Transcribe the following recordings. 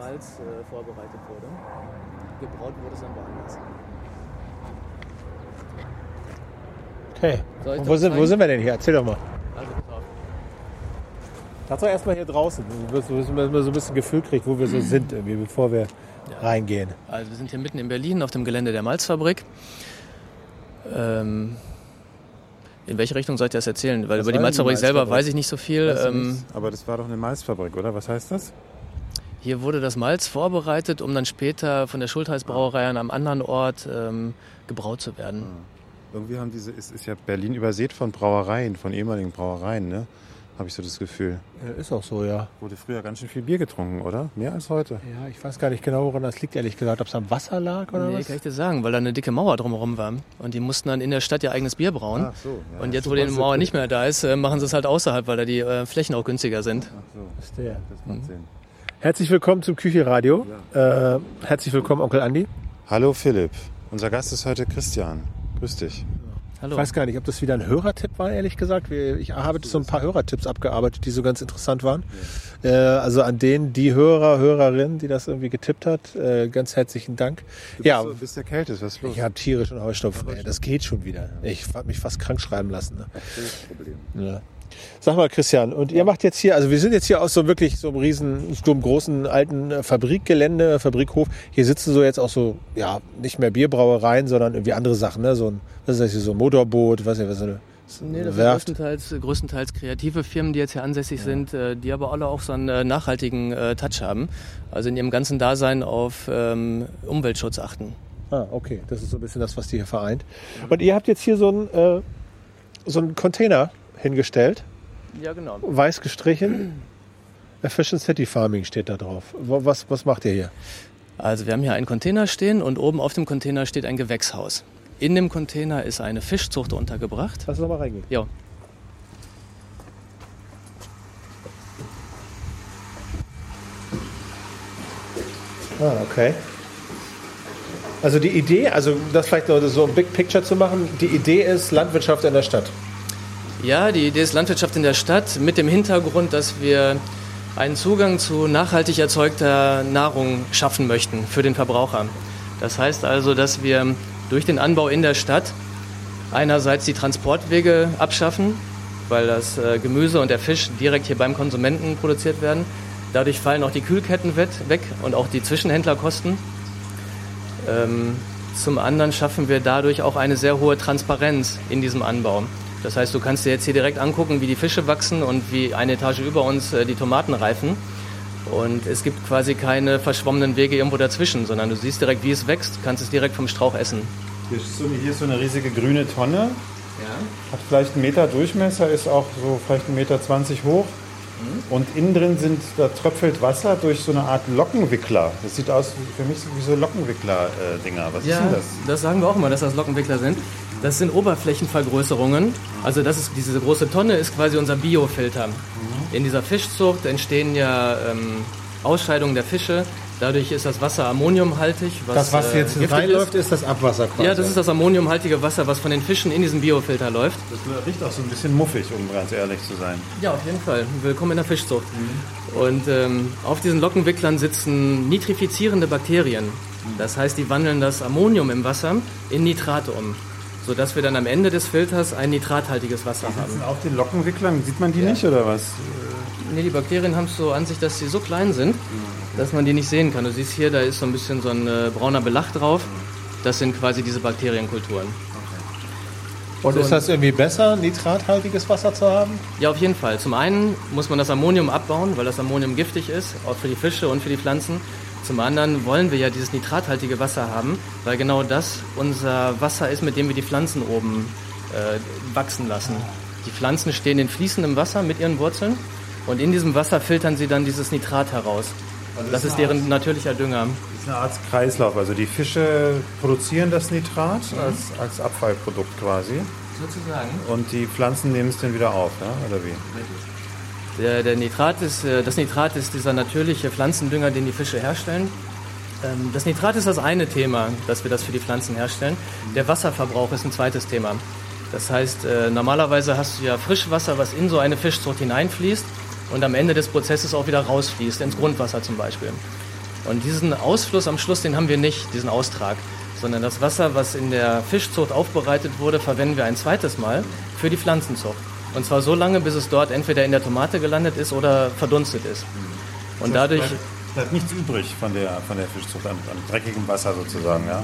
Malz äh, vorbereitet wurde. Gebraut wurde es dann woanders. Okay. Und doch wo, sind, wo sind wir denn hier? Erzähl doch mal. Also. Sag doch erstmal hier draußen, dass man so ein bisschen Gefühl kriegt, wo wir so sind, irgendwie, bevor wir reingehen. Also wir sind hier mitten in Berlin auf dem Gelände der Malzfabrik. Ähm, in welche Richtung soll ich das erzählen? Weil Was über die denn die Malzfabrik selber Malzfabrik? weiß ich nicht so viel. Ähm? Aber das war doch eine Malzfabrik, oder? Was heißt das? Hier wurde das Malz vorbereitet, um dann später von der Schultheißbrauerei an einem anderen Ort ähm, gebraut zu werden. Irgendwie haben diese, ist, ist ja Berlin übersät von Brauereien, von ehemaligen Brauereien, ne? Habe ich so das Gefühl. Ja, ist auch so, ja. Wurde früher ganz schön viel Bier getrunken, oder? Mehr als heute. Ja, ich weiß gar nicht genau, woran das liegt, ehrlich gesagt. Ob es am Wasser lag oder Nee, was? kann ich dir sagen, weil da eine dicke Mauer drumherum war. Und die mussten dann in der Stadt ihr eigenes Bier brauen. Ach so. ja, Und jetzt, wo die Mauer nicht mehr da ist, äh, machen sie es halt außerhalb, weil da die äh, Flächen auch günstiger sind. Ach so, Verstehe. das macht Sinn. Herzlich willkommen zum Küchenradio. Äh, herzlich willkommen, Onkel Andi. Hallo Philipp. Unser Gast ist heute Christian. Grüß dich. Hallo. Ich weiß gar nicht, ob das wieder ein Hörertipp war, ehrlich gesagt. Ich habe so ein paar Hörertipps abgearbeitet, die so ganz interessant waren. Äh, also an denen, die Hörer, Hörerin, die das irgendwie getippt hat, äh, ganz herzlichen Dank. Du ja, bist, so- bist erkältet, was ist los? ich habe tierischen Heuschnupfen. Das geht schon wieder. Ich habe mich fast krank schreiben lassen. Ne? Problem. Ja. Sag mal, Christian, und ihr macht jetzt hier, also wir sind jetzt hier aus so wirklich so einem riesen, so einem großen alten äh, Fabrikgelände, Fabrikhof. Hier sitzen so jetzt auch so, ja, nicht mehr Bierbrauereien, sondern irgendwie andere Sachen, ne? So ein, was ist das hier, so ein Motorboot, was ist das, so eine, Nee, das sind größtenteils, größtenteils kreative Firmen, die jetzt hier ansässig sind, äh, die aber alle auch so einen äh, nachhaltigen Touch haben. Also in ihrem ganzen Dasein auf ähm, Umweltschutz achten. Ah, okay, das ist so ein bisschen das, was die hier vereint. Und ihr habt jetzt hier so einen, so einen Container hingestellt, Ja, genau. weiß gestrichen. Efficient City Farming steht da drauf. Was, was macht ihr hier? Also wir haben hier einen Container stehen und oben auf dem Container steht ein Gewächshaus. In dem Container ist eine Fischzucht untergebracht. Lass uns mal reingehen. Ja, Ah, okay. Also die Idee, also das vielleicht so ein Big Picture zu machen, die Idee ist Landwirtschaft in der Stadt. Ja, die Idee ist Landwirtschaft in der Stadt mit dem Hintergrund, dass wir einen Zugang zu nachhaltig erzeugter Nahrung schaffen möchten für den Verbraucher. Das heißt also, dass wir durch den Anbau in der Stadt einerseits die Transportwege abschaffen, weil das äh, Gemüse und der Fisch direkt hier beim Konsumenten produziert werden. Dadurch fallen auch die Kühlketten weg und auch die Zwischenhändlerkosten. Ähm, zum anderen schaffen wir dadurch auch eine sehr hohe Transparenz in diesem Anbau. Das heißt, du kannst dir jetzt hier direkt angucken, wie die Fische wachsen und wie eine Etage über uns äh, die Tomaten reifen. Und es gibt quasi keine verschwommenen Wege irgendwo dazwischen, sondern du siehst direkt, wie es wächst, kannst es direkt vom Strauch essen. Hier ist, so eine, hier ist so eine riesige grüne Tonne. Hat vielleicht einen Meter Durchmesser, ist auch so vielleicht einen Meter 20 hoch. Und innen drin sind, da tröpfelt Wasser durch so eine Art Lockenwickler. Das sieht aus für mich so wie so Lockenwickler-Dinger. Was ist denn das? das sagen wir auch immer, dass das Lockenwickler sind. Das sind Oberflächenvergrößerungen. Also das ist diese große Tonne ist quasi unser Biofilter. In dieser Fischzucht entstehen ja ähm, Ausscheidungen der Fische. Dadurch ist das Wasser ammoniumhaltig. Was, Das, was äh, jetzt giftig reinläuft, ist das Abwasser quasi. Ja, das ist das ammoniumhaltige Wasser, was von den Fischen in diesen Biofilter läuft. Das riecht auch so ein bisschen muffig, um ganz ehrlich zu sein. Ja, auf jeden Fall. Willkommen in der Fischzucht. Und ähm, auf diesen Lockenwicklern sitzen nitrifizierende Bakterien. Das heißt, die wandeln das Ammonium im Wasser in Nitrate um, sodass wir dann am Ende des Filters ein nitrathaltiges Wasser haben. Auf den Lockenwicklern sieht man die nicht oder was? Nee, die Bakterien haben es so an sich, dass sie so klein sind, dass man die nicht sehen kann. Du siehst hier, da ist so ein bisschen so ein äh, brauner Belach drauf. Das sind quasi diese Bakterienkulturen. Und ist das irgendwie besser, nitrathaltiges Wasser zu haben? Ja, auf jeden Fall. Zum einen muss man das Ammonium abbauen, weil das Ammonium giftig ist, auch für die Fische und für die Pflanzen. Zum anderen wollen wir ja dieses nitrathaltige Wasser haben, weil genau das unser Wasser ist, mit dem wir die Pflanzen oben äh, wachsen lassen. Die Pflanzen stehen in fließendem Wasser mit ihren Wurzeln und in diesem Wasser filtern sie dann dieses Nitrat heraus. Das ist deren natürlicher Dünger. Das ist eine Art Kreislauf. Also die Fische produzieren das Nitrat als, als Abfallprodukt quasi. Sozusagen. Und die Pflanzen nehmen es dann wieder auf, ja? oder wie? Der, der Nitrat ist, äh, das Nitrat ist dieser natürliche Pflanzendünger, den die Fische herstellen. Ähm, Das Nitrat ist das eine Thema, dass wir das für die Pflanzen herstellen. Der Wasserverbrauch ist ein zweites Thema. Das heißt, äh, normalerweise hast du ja Frischwasser, was in so eine Fischzucht hineinfließt und am Ende des Prozesses auch wieder rausfließt, ins Grundwasser zum Beispiel. Und diesen Ausfluss am Schluss, den haben wir nicht, diesen Austrag, sondern das Wasser, was in der Fischzucht aufbereitet wurde, verwenden wir ein zweites Mal für die Pflanzenzucht. Und zwar so lange, bis es dort entweder in der Tomate gelandet ist oder verdunstet ist. Und dadurch bleibt, bleibt nichts übrig von der, von der Fischzucht an, an dreckigem Wasser sozusagen, ja?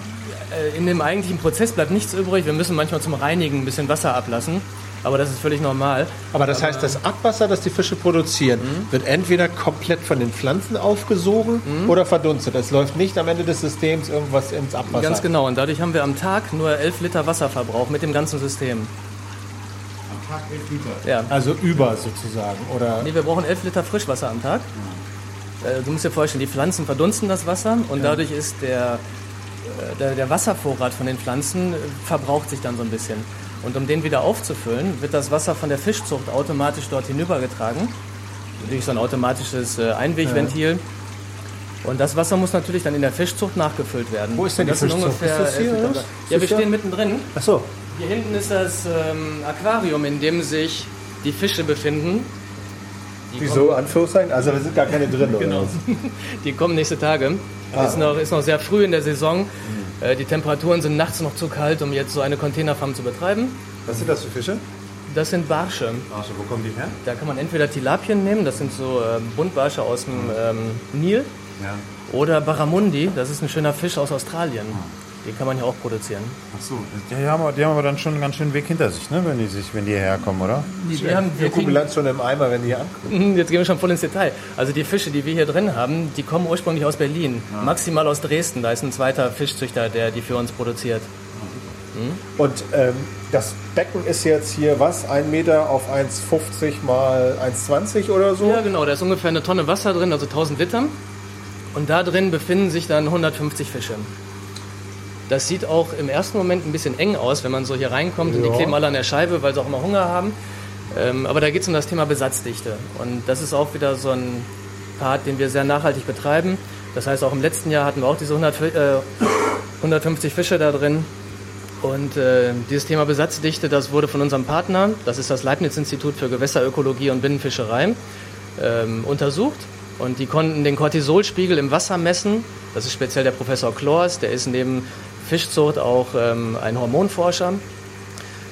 Äh, in dem eigentlichen Prozess bleibt nichts übrig. Wir müssen manchmal zum Reinigen ein bisschen Wasser ablassen. Aber das ist völlig normal. Aber das heißt, das Abwasser, das die Fische produzieren, Mhm. wird entweder komplett von den Pflanzen aufgesogen Mhm. oder verdunstet. Es läuft nicht am Ende des Systems irgendwas ins Abwasser. Ganz genau. Und dadurch haben wir am Tag nur 11 Liter Wasserverbrauch mit dem ganzen System. Tag 11 Liter. Ja. Also über sozusagen. Oder Nee, wir brauchen 11 Liter Frischwasser am Tag. Äh, Du musst dir vorstellen, die Pflanzen verdunsten das Wasser und dadurch ist der, äh, der, der Wasservorrat von den Pflanzen äh, verbraucht sich dann so ein bisschen. Und um den wieder aufzufüllen, wird das Wasser von der Fischzucht automatisch dort hinübergetragen. Durch so ein automatisches Einwegventil. Und das Wasser muss natürlich dann in der Fischzucht nachgefüllt werden. Wo ist denn die Fischzucht? ungefähr Ist das hier, 11 Liter. oder? Ja, Ist wir stehen mittendrin. Ach so. Hier hinten ist das ähm, Aquarium, in dem sich die Fische befinden. Die Wieso Anführungszeichen? Also da sind gar keine drin, oder? Genau. Die kommen nächste Tage. Ah. Ist, noch, ist noch sehr früh in der Saison. Mhm. Äh, Die Temperaturen sind nachts noch zu kalt, um jetzt so eine Containerfarm zu betreiben. Was sind das für Fische? Das sind Barsche. Achso, wo kommen die her? Da kann man entweder Tilapien nehmen, das sind so ähm, Buntbarsche aus dem ähm, Nil, Ja. oder Barramundi, das ist ein schöner Fisch aus Australien. Den kann man hier auch produzieren. Achso, die haben, die haben aber dann schon einen ganz schönen Weg hinter sich, ne? wenn, die sich, wenn die hierher kommen, oder? Wir haben, wir Ökobilanz schon im Eimer, wenn die hier ankommen. jetzt gehen wir schon voll ins Detail. Also die Fische, die wir hier drin haben, die kommen ursprünglich aus Berlin, maximal aus Dresden. Da ist ein zweiter Fischzüchter, der die für uns produziert. Und ähm, das Becken ist jetzt hier was? Ein Meter auf 1,50 mal 1,20 oder so? Ja, genau, da ist ungefähr eine Tonne Wasser drin, also 1000 Liter. Und da drin befinden sich dann 150 Fische. Das sieht auch im ersten Moment ein bisschen eng aus, wenn man so hier reinkommt und die Ja. kleben alle an der Scheibe, weil sie auch immer Hunger haben. Ähm, aber da geht es um das Thema Besatzdichte. Und das ist auch wieder so ein Part, den wir sehr nachhaltig betreiben. Das heißt, auch im letzten Jahr hatten wir auch diese 100, Fi- äh, 150 Fische da drin. Und äh, dieses Thema Besatzdichte, das wurde von unserem Partner, das ist das Leibniz-Institut für Gewässerökologie und Binnenfischerei, ähm, untersucht. Und die konnten den Cortisolspiegel im Wasser messen. Das ist speziell der Professor Klors, der ist neben Fischzucht auch ähm, ein Hormonforscher.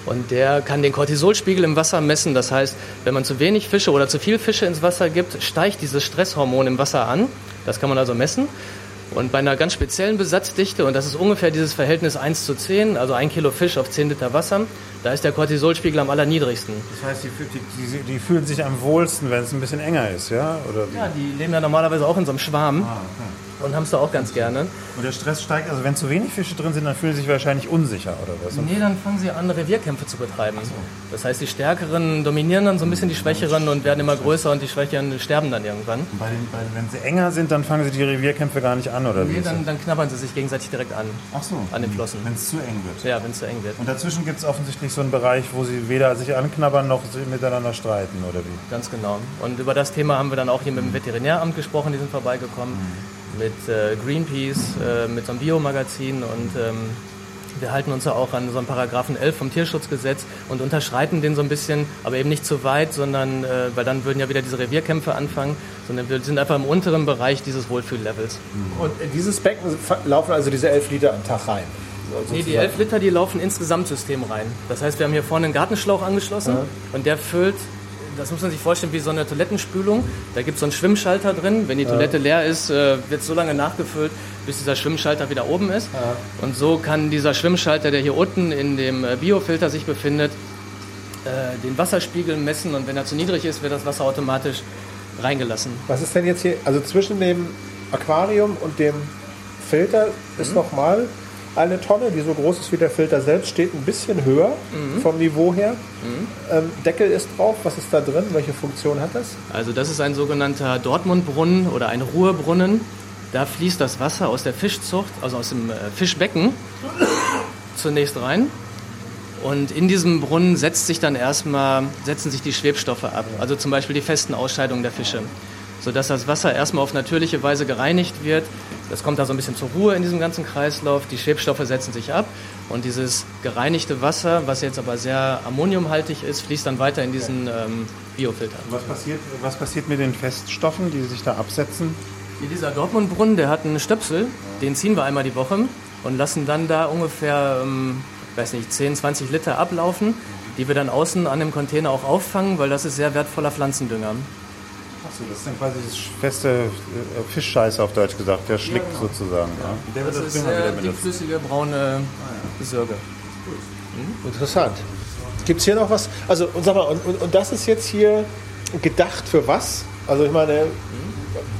Und der kann den Cortisolspiegel im Wasser messen. Das heißt, wenn man zu wenig Fische oder zu viel Fische ins Wasser gibt, steigt dieses Stresshormon im Wasser an. Das kann man also messen. Und bei einer ganz speziellen Besatzdichte, und das ist ungefähr dieses Verhältnis 1 zu 10, also ein Kilo Fisch auf 10 Liter Wasser, da ist der Cortisolspiegel am allerniedrigsten. Das heißt, die, die, die, die fühlen sich am wohlsten, wenn es ein bisschen enger ist, ja? Oder? Ja, die leben ja normalerweise auch in so einem Schwarm Ah, okay. Und haben es da auch ganz gerne. Und der Stress steigt, also wenn zu wenig Fische drin sind, dann fühlen sie sich wahrscheinlich unsicher, oder was? Und Nee, dann fangen sie an, Revierkämpfe zu betreiben. Das heißt, die Stärkeren dominieren dann so ein bisschen die Schwächeren und werden immer größer und die Schwächeren sterben dann irgendwann. bei den, bei, wenn sie enger sind, dann fangen sie die Revierkämpfe gar nicht an, oder wie? Nee, ist das? dann, dann knabbern sie sich gegenseitig direkt an, Ach so, an den Flossen. wenn es zu eng wird. Ja, wenn es zu eng wird. Und dazwischen gibt es offensichtlich so einen Bereich, wo sie weder sich anknabbern noch miteinander streiten, oder wie? Ganz genau. Und über das Thema haben wir dann auch hier mit dem Veterinäramt gesprochen, die sind vorbeigekommen, mit äh, Greenpeace, äh, mit so einem Biomagazin und ähm, wir halten uns ja auch an so einen Paragraphen 11 vom Tierschutzgesetz und unterschreiten den so ein bisschen, aber eben nicht zu weit, sondern, äh, weil dann würden ja wieder diese Revierkämpfe anfangen, sondern wir sind einfach im unteren Bereich dieses Wohlfühllevels. Und in dieses Becken laufen also diese 11 Liter am Tag rein. Nee, die 11 Liter, die laufen ins Gesamtsystem rein. Das heißt, wir haben hier vorne einen Gartenschlauch angeschlossen und der füllt, das muss man sich vorstellen, wie so eine Toilettenspülung. Da gibt es so einen Schwimmschalter drin. Wenn die Toilette leer ist, äh, wird so lange nachgefüllt, bis dieser Schwimmschalter wieder oben ist. Und so kann dieser Schwimmschalter, der hier unten in dem äh, Biofilter sich befindet, äh, den Wasserspiegel messen und wenn er zu niedrig ist, wird das Wasser automatisch reingelassen. Was ist denn jetzt hier, also zwischen dem Aquarium und dem Filter ist Mhm. nochmal eine Tonne, die so groß ist wie der Filter selbst, steht ein bisschen höher Mhm. vom Niveau her. Ähm, Deckel ist drauf, was ist da drin? Welche Funktion hat das? Also das ist ein sogenannter Dortmundbrunnen oder ein Ruhrbrunnen. Da fließt das Wasser aus der Fischzucht, also aus dem äh, Fischbecken, zunächst rein. Und in diesem Brunnen setzt sich dann erstmal, setzen sich die Schwebstoffe ab, also zum Beispiel die festen Ausscheidungen der Fische, sodass das Wasser erstmal auf natürliche Weise gereinigt wird. Das kommt da so ein bisschen zur Ruhe in diesem ganzen Kreislauf. Die Schwebstoffe setzen sich ab und dieses gereinigte Wasser, was jetzt aber sehr ammoniumhaltig ist, fließt dann weiter in diesen ähm, Biofilter. Was passiert, was passiert mit den Feststoffen, die sich da absetzen? Hier dieser Dortmund-Brunnen, der hat einen Stöpsel, den ziehen wir einmal die Woche und lassen dann da ungefähr, ähm, weiß nicht, 10, 20 Liter ablaufen, die wir dann außen an dem Container auch auffangen, weil das ist sehr wertvoller Pflanzendünger. Achso, das ist dann quasi das feste äh, Fischscheiße auf Deutsch gesagt, der schlickt genau. sozusagen. Ja. Der Das wird ist Dünger sehr wieder benutzt. dickflüssige braune Sürge. Interessant. Gibt es hier noch was? Also, und sag mal, und, und, und das ist jetzt hier gedacht für was? Also, ich meine,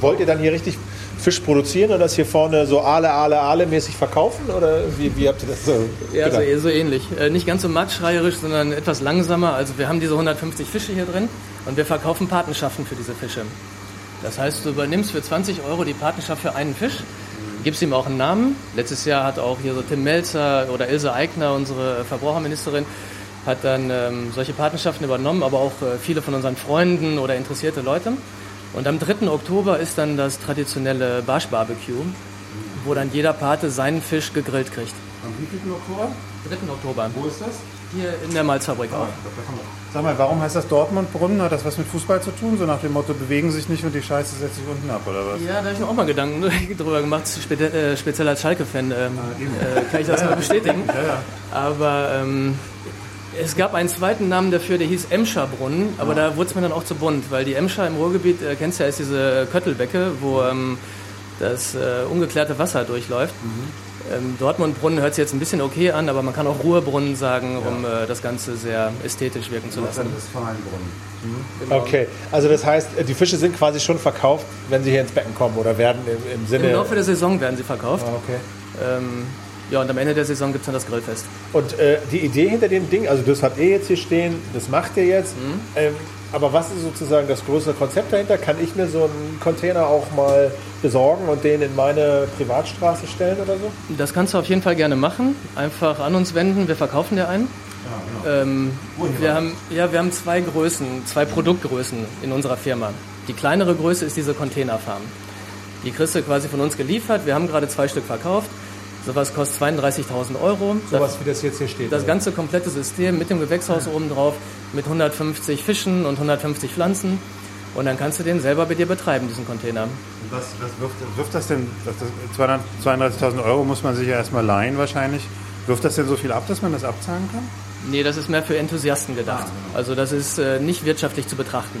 wollt ihr dann hier richtig Fisch produzieren und das hier vorne so Ale, Ale, Ale mäßig verkaufen? Oder wie, wie habt ihr das so Ja, so, gedacht? so ähnlich. Äh, nicht ganz so marktschreierisch, sondern etwas langsamer. Also wir haben diese 150 Fische hier drin und wir verkaufen Patenschaften für diese Fische. Das heißt, du übernimmst für 20 Euro die Patenschaft für einen Fisch, gibst ihm auch einen Namen. Letztes Jahr hat auch hier so Tim Melzer oder Ilse Aigner, unsere Verbraucherministerin, hat dann ähm, solche Patenschaften übernommen, aber auch äh, viele von unseren Freunden oder interessierte Leute. Und am 3. Oktober ist dann das traditionelle Barsch Barbecue, wo dann jeder Pate seinen Fisch gegrillt kriegt. Am wievielten Oktober? 3. Oktober. Wo ist das? Hier in der Malzfabrik auch. Sag mal, warum heißt das Dortmund-Brunnen? Hat das was mit Fußball zu tun? So nach dem Motto, bewegen sich nicht und die Scheiße setzt sich unten ab, oder was? Ja, da habe ich mir auch mal Gedanken drüber gemacht, spe äh, speziell als Schalke-Fan ähm, äh, kann ich das mal bestätigen. Aber ähm, es gab einen zweiten Namen dafür, der hieß Emscher Brunnen, aber da wurde es mir dann auch zu bunt, weil die Emscher im Ruhrgebiet, äh, kennst du ja, ist diese Köttelbecke, wo ähm, das äh, ungeklärte Wasser durchläuft. Ähm, Dortmund-Brunnen hört sich jetzt ein bisschen okay an, aber man kann auch Ruhrbrunnen sagen, um äh, das Ganze sehr ästhetisch wirken zu lassen. Westfalenbrunnen. Okay, also das heißt, die Fische sind quasi schon verkauft, wenn sie hier ins Becken kommen oder werden im, im Sinne. Im Laufe der Saison werden sie verkauft. Ah, okay. Ähm, ja, und am Ende der Saison gibt es dann das Grillfest. Und äh, die Idee hinter dem Ding, also das habt ihr jetzt hier stehen, das macht ihr jetzt. Mhm. Ähm, aber was ist sozusagen das größere Konzept dahinter? Kann ich mir so einen Container auch mal besorgen und den in meine Privatstraße stellen oder so? Das kannst du auf jeden Fall gerne machen. Einfach an uns wenden, wir verkaufen dir einen. Ähm, wir, haben, ja, wir haben zwei Größen, zwei Produktgrößen in unserer Firma. Die kleinere Größe ist diese Containerfarm. Die kriegst du quasi von uns geliefert. Wir haben gerade zwei Stück verkauft. Sowas kostet 32.000 Euro. Sowas wie das jetzt hier steht. Das oder? ganze komplette System mit dem Gewächshaus oben drauf, mit 150 Fischen und 150 Pflanzen. Und dann kannst du den selber bei dir betreiben, diesen Container. Und Was, was wirft, wirft das denn? Das, das 32.000 Euro muss man sich ja erstmal leihen wahrscheinlich. Wirft das denn so viel ab, dass man das abzahlen kann? Nee, das ist mehr für Enthusiasten gedacht. Also das ist äh, nicht wirtschaftlich zu betrachten.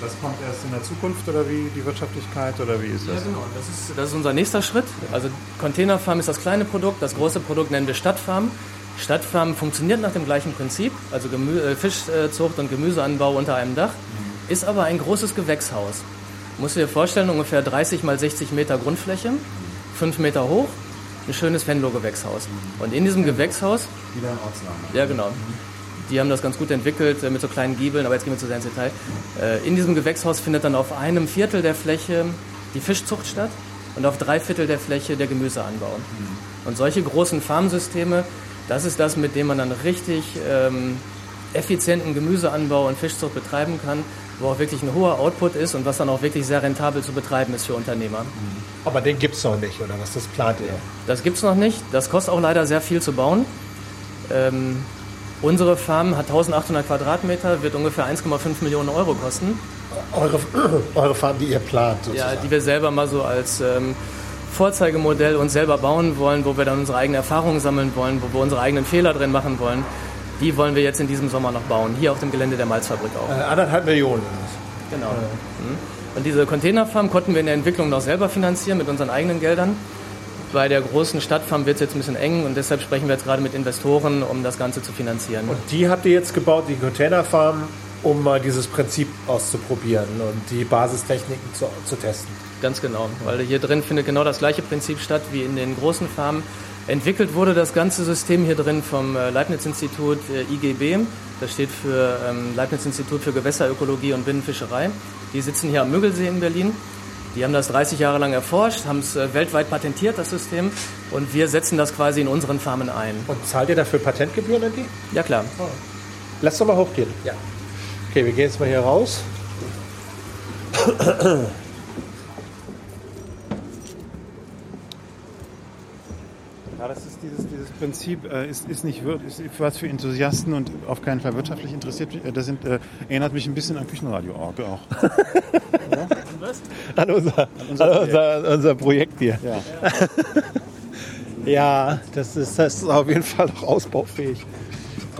Das kommt erst in der Zukunft oder wie die Wirtschaftlichkeit oder wie ist Ja, das? genau. Das ist, das ist unser nächster Schritt. Also Containerfarm ist das kleine Produkt, das große Produkt nennen wir Stadtfarm. Stadtfarm funktioniert nach dem gleichen Prinzip, also Gemü äh, Fischzucht und Gemüseanbau unter einem Dach, ist aber ein großes Gewächshaus. Musst du dir vorstellen, ungefähr 30 mal 60 Meter Grundfläche, 5 Meter hoch, ein schönes Venlo-Gewächshaus. Und in diesem Gewächshaus Wieder ein Ortsname. ja, genau. Die haben das ganz gut entwickelt äh, mit so kleinen Giebeln, aber jetzt gehen wir zu sehr ins Detail. Äh, In diesem Gewächshaus findet dann auf einem Viertel der Fläche die Fischzucht statt und auf drei Viertel der Fläche der Gemüseanbau. Und solche großen Farmsysteme, das ist das, mit dem man dann richtig ähm, effizienten Gemüseanbau und Fischzucht betreiben kann, wo auch wirklich ein hoher Output ist und was dann auch wirklich sehr rentabel zu betreiben ist für Unternehmer. Aber den gibt es noch nicht, oder was? Das plant ihr? Das gibt's noch nicht. Das kostet auch leider sehr viel zu bauen. Ähm, unsere Farm hat 1800 Quadratmeter, wird ungefähr 1,5 Millionen Euro kosten. Eure, eure Farm, die ihr plant, Ja, sozusagen. die wir selber mal so als ähm, Vorzeigemodell uns selber bauen wollen, wo wir dann unsere eigenen Erfahrungen sammeln wollen, wo wir unsere eigenen Fehler drin machen wollen. Die wollen wir jetzt in diesem Sommer noch bauen, hier auf dem Gelände der Malzfabrik auch. äh, anderthalb Millionen. Genau. Mhm. Und diese Containerfarm konnten wir in der Entwicklung noch selber finanzieren mit unseren eigenen Geldern. Bei der großen Stadtfarm wird es jetzt ein bisschen eng und deshalb sprechen wir jetzt gerade mit Investoren, um das Ganze zu finanzieren. Und die habt ihr jetzt gebaut, die Containerfarm, um mal dieses Prinzip auszuprobieren und die Basistechniken zu, zu testen. Ganz genau, weil hier drin findet genau das gleiche Prinzip statt wie in den großen Farmen. Entwickelt wurde das ganze System hier drin vom äh, Leibniz-Institut äh, IGB. Das steht für ähm, Leibniz-Institut für Gewässerökologie und Binnenfischerei. Die sitzen hier am Müggelsee in Berlin. Die haben das 30 Jahre lang erforscht, haben es äh, weltweit patentiert, das System. Und wir setzen das quasi in unseren Farmen ein. Und zahlt ihr dafür Patentgebühren an die? Ja klar. Lass doch mal hochgehen. Ja. Okay, wir gehen jetzt mal hier raus. Ja, das ist dieses, dieses Prinzip, äh, ist, ist nicht ist was für Enthusiasten und auf keinen Fall wirtschaftlich interessiert. Äh, Das sind, äh, erinnert mich ein bisschen an Küchenradio-Org auch. an, unser, an unser, unser Projekt hier. Ja. Ja, das ist, das ist auf jeden Fall noch ausbaufähig.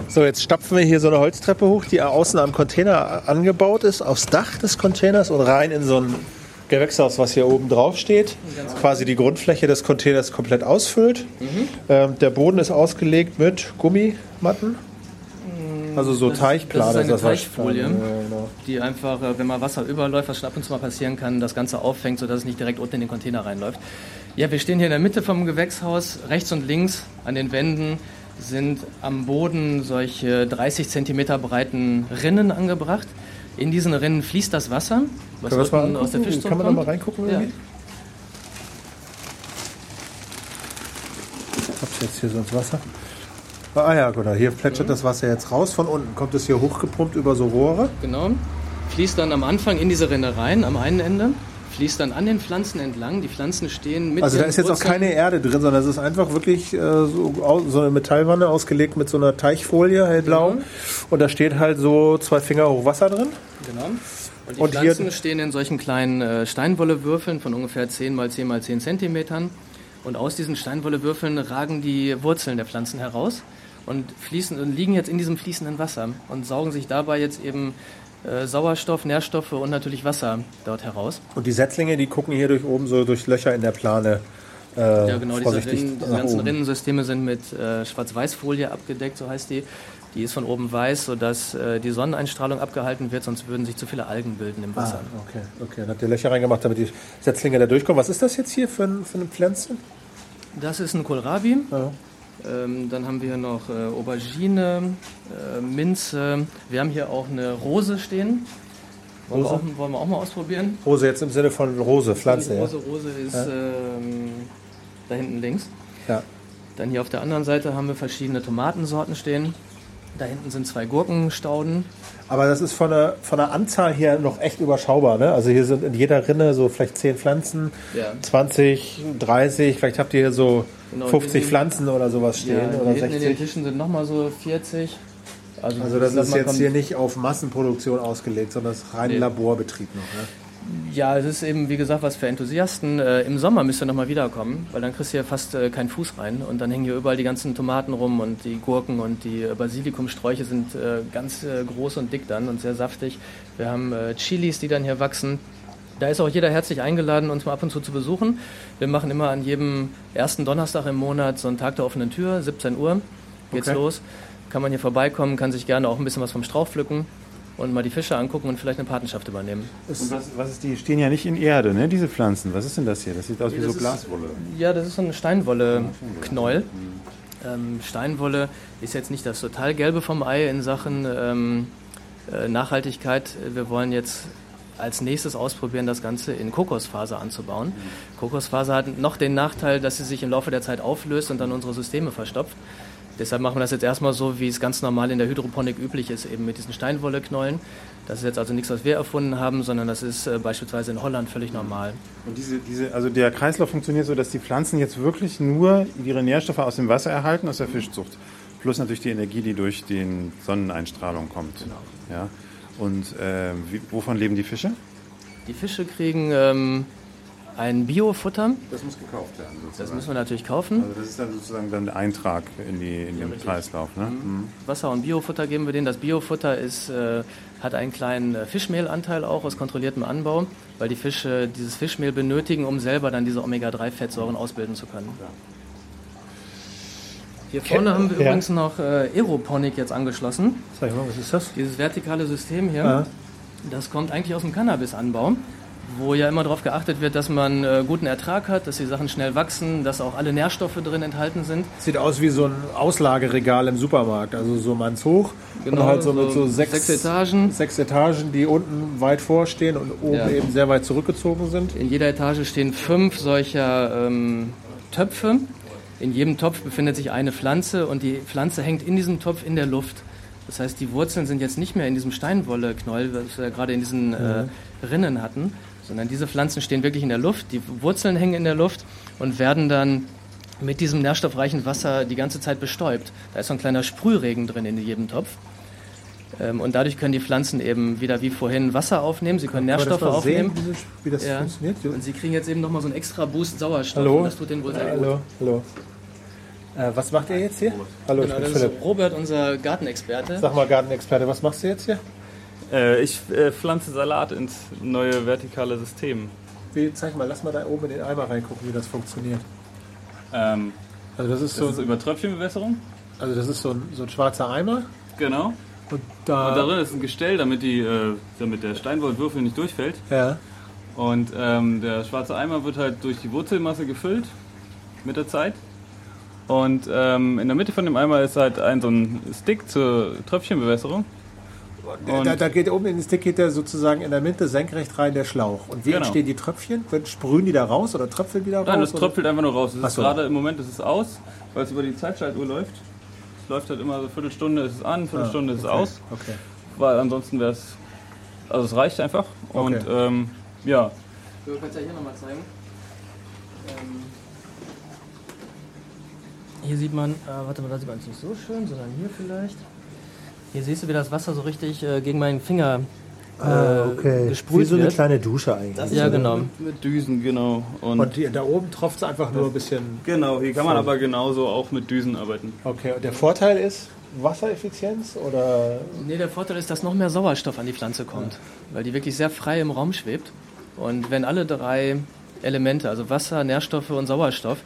So, jetzt stapfen wir hier so eine Holztreppe hoch, die außen am Container angebaut ist, aufs Dach des Containers und rein in so ein Gewächshaus, was hier oben drauf steht. Quasi die Grundfläche des Containers komplett ausfüllt. Ähm, der Boden ist ausgelegt mit Gummimatten. Also so Teichplanen. Das ist eine. Teichfolie, Ja, genau. die einfach, äh, wenn mal Wasser überläuft, was schon ab und zu mal passieren kann, das Ganze auffängt, sodass es nicht direkt unten in den Container reinläuft. Ja, wir stehen hier in der Mitte vom Gewächshaus. Rechts und links an den Wänden sind am Boden solche 30 Zentimeter breiten Rinnen angebracht. In diesen Rinnen fließt das Wasser, was Können unten aus der? Fischzucht Kann man da mal reingucken? Ja. Irgendwie? Ich hab's jetzt hier so ins Wasser. Ah ja, genau. Hier plätschert das Wasser jetzt raus. Von unten kommt es hier hochgepumpt über so Rohre. Genau. Fließt dann am Anfang in diese Rinne rein, am einen Ende. Fließt dann an den Pflanzen entlang. Die Pflanzen stehen mit Also da ist jetzt auch Wurzeln- keine Erde drin, sondern es ist einfach wirklich äh, so, so eine Metallwanne ausgelegt mit so einer Teichfolie, hellblau. Mhm. Und da steht halt so zwei Finger hoch Wasser drin. Genau. Und die Und hier- Pflanzen stehen in solchen kleinen äh, Steinwollewürfeln von ungefähr 10 mal 10 mal 10 Zentimetern. Und aus diesen Steinwollewürfeln ragen die Wurzeln der Pflanzen heraus und fließen und liegen jetzt in diesem fließenden Wasser und saugen sich dabei jetzt eben äh, Sauerstoff, Nährstoffe und natürlich Wasser dort heraus. Und die Setzlinge, die gucken hier durch oben so durch Löcher in der Plane. Äh, Ja, genau, diese, Rinnen, diese ganzen oben. Rinnensysteme sind mit äh, Schwarz-Weiß-Folie abgedeckt, so heißt die. Die ist von oben weiß, sodass äh, die Sonneneinstrahlung abgehalten wird, sonst würden sich zu viele Algen bilden im Ah, Wasser. okay, okay. Dann habt ihr Löcher reingemacht, damit die Setzlinge da durchkommen. Was ist das jetzt hier für ein, für ein Pflänzchen? Das ist ein Kohlrabi. Ja. Ähm, dann haben wir hier noch äh, Aubergine, äh, Minze. Wir haben hier auch eine Rose stehen. Wollen, wir Rose? auch, wollen wir auch mal ausprobieren? Rose jetzt im Sinne von Rose, Pflanze. Die Ja. Rose, Rose ist Ja. ähm, da hinten links. Ja. Dann hier auf der anderen Seite haben wir verschiedene Tomatensorten stehen. Da hinten sind zwei Gurkenstauden. Aber das ist von der, von der Anzahl her noch echt überschaubar. Ne? Also hier sind in jeder Rinne so vielleicht 10 Pflanzen, Ja. 20, 30, vielleicht habt ihr hier so Genau, 50 die- Pflanzen oder sowas stehen Ja, oder hier hinten in den 60. Tischen sind nochmal so 40. Also, Also das sag ist jetzt hier nicht auf Massenproduktion ausgelegt, sondern das ist rein Nee. Laborbetrieb noch. Ne? Ja, es ist eben, wie gesagt, was für Enthusiasten. Äh, Im Sommer müsst ihr nochmal wiederkommen, weil dann kriegst du hier fast äh, keinen Fuß rein. Und dann hängen hier überall die ganzen Tomaten rum und die Gurken und die äh, Basilikumsträuche sind äh, ganz äh, groß und dick dann und sehr saftig. Wir haben äh, Chilis, die dann hier wachsen. Da ist auch jeder herzlich eingeladen, uns mal ab und zu zu besuchen. Wir machen immer an jedem ersten Donnerstag im Monat so einen Tag der offenen Tür, 17 Uhr geht's Okay. los. Kann man hier vorbeikommen, kann sich gerne auch ein bisschen was vom Strauch pflücken und mal die Fische angucken und vielleicht eine Patenschaft übernehmen. Was, was ist die? Stehen ja nicht in Erde, ne? Diese Pflanzen. Was ist denn das hier? Das sieht aus wie das so ist- Glaswolle. Ja, das ist so eine Steinwolle-Knäuel. Ähm, Steinwolle ist jetzt nicht das total gelbe vom Ei in Sachen ähm, äh, Nachhaltigkeit. Wir wollen jetzt als nächstes ausprobieren, das Ganze in Kokosfaser anzubauen. Kokosfaser hat noch den Nachteil, dass sie sich im Laufe der Zeit auflöst und dann unsere Systeme verstopft. Deshalb machen wir das jetzt erstmal so, wie es ganz normal in der Hydroponik üblich ist, eben mit diesen Steinwolleknollen. Das ist jetzt also nichts, was wir erfunden haben, sondern das ist äh, beispielsweise in Holland völlig normal. Und diese, diese, also der Kreislauf funktioniert so, dass die Pflanzen jetzt wirklich nur ihre Nährstoffe aus dem Wasser erhalten, aus der Fischzucht. Plus natürlich die Energie, die durch die Sonneneinstrahlung kommt. Ja. Und äh, wie, wovon leben die Fische? Die Fische kriegen ähm, ein Biofutter. Das muss gekauft werden. Das müssen wir natürlich kaufen. also das ist dann sozusagen dann der Eintrag in, die, in den Kreislauf. Ne? Mhm. Wasser und Biofutter geben wir denen. Das Biofutter ist, äh, hat einen kleinen äh, Fischmehlanteil auch aus kontrolliertem Anbau, weil die Fische dieses Fischmehl benötigen, um selber dann diese Omega-3-Fettsäuren ausbilden zu können. Hier vorne haben wir Ja. übrigens noch äh, Aeroponik jetzt angeschlossen. Sag ich mal, was ist das? Dieses vertikale System hier, Ja. das kommt eigentlich aus dem Cannabisanbau, wo ja immer darauf geachtet wird, dass man äh, guten Ertrag hat, dass die Sachen schnell wachsen, dass auch alle Nährstoffe drin enthalten sind. Sieht aus wie so ein Auslageregal im Supermarkt, also so manns hoch Genau, und halt so, so mit so sechs, sechs Etagen. sechs Etagen, die unten weit vorstehen und oben Ja. eben sehr weit zurückgezogen sind. In jeder Etage stehen fünf solcher ähm, Töpfe. In jedem Topf befindet sich eine Pflanze und die Pflanze hängt in diesem Topf in der Luft. Das heißt, die Wurzeln sind jetzt nicht mehr in diesem Steinwolleknäuel, was wir gerade in diesen äh, Rinnen hatten, sondern diese Pflanzen stehen wirklich in der Luft. Die Wurzeln hängen in der Luft und werden dann mit diesem nährstoffreichen Wasser die ganze Zeit bestäubt. Da ist so ein kleiner Sprühregen drin in jedem Topf. Ähm, und dadurch können die Pflanzen eben wieder wie vorhin Wasser aufnehmen, sie können Nährstoffe aufnehmen. Sehen, wie das Ja. funktioniert? Und sie kriegen jetzt eben nochmal so einen extra Boost Sauerstoff. Hallo? Und das tut denen wohl sehr gut. hallo, hallo. Äh, was macht ihr jetzt hier? Hallo, Genau, ich das bin ist Philipp. Robert, unser Gartenexperte. Sag mal, Gartenexperte, was machst du jetzt hier? Äh, ich äh, pflanze Salat ins neue vertikale System. Wie, zeig mal, lass mal da oben in den Eimer reingucken, wie das funktioniert. Ähm, Also das ist das so, ist über Tröpfchenbewässerung. also das ist so ein, so ein schwarzer Eimer. Genau. Und da, Und darin ist ein Gestell, damit, die, äh, damit der Steinwollwürfel nicht durchfällt. ja. Und ähm, der schwarze Eimer wird halt durch die Wurzelmasse gefüllt mit der Zeit. Und ähm, in der Mitte von dem Eimer ist halt ein so ein Stick zur Tröpfchenbewässerung. Und- da, da geht oben in den Stick geht der sozusagen in der Mitte senkrecht rein der Schlauch. Und wie Genau. entstehen die Tröpfchen? Sprühen die da raus oder tröpfeln die da raus? Nein, das oder? tröpfelt einfach nur raus. Es ist so. gerade im Moment ist es aus, weil es über die Zeitschaltuhr läuft. Es läuft halt immer so eine Viertelstunde ist es an, Viertelstunde ist es Ah, okay. aus. Okay. Weil ansonsten wäre es. Also es reicht einfach. Und Okay. ähm, ja, Du kannst ja hier nochmal zeigen. Ähm, hier sieht man, äh, warte mal, da sieht man es nicht so schön, sondern hier vielleicht. Hier siehst du, wie das Wasser so richtig äh, gegen meinen Finger äh, Ah, Wie gesprüht so eine wird. kleine Dusche eigentlich. Ja, genau. mit Düsen, genau. Und, Und hier, da oben tropft es einfach nur ein bisschen. genau, hier kann man aber genauso auch mit Düsen arbeiten. Okay, und der Vorteil ist Wassereffizienz oder Nee, der Vorteil ist, dass noch mehr Sauerstoff an die Pflanze kommt, weil die wirklich sehr frei im Raum schwebt. Und wenn alle drei Elemente, also Wasser, Nährstoffe und Sauerstoff,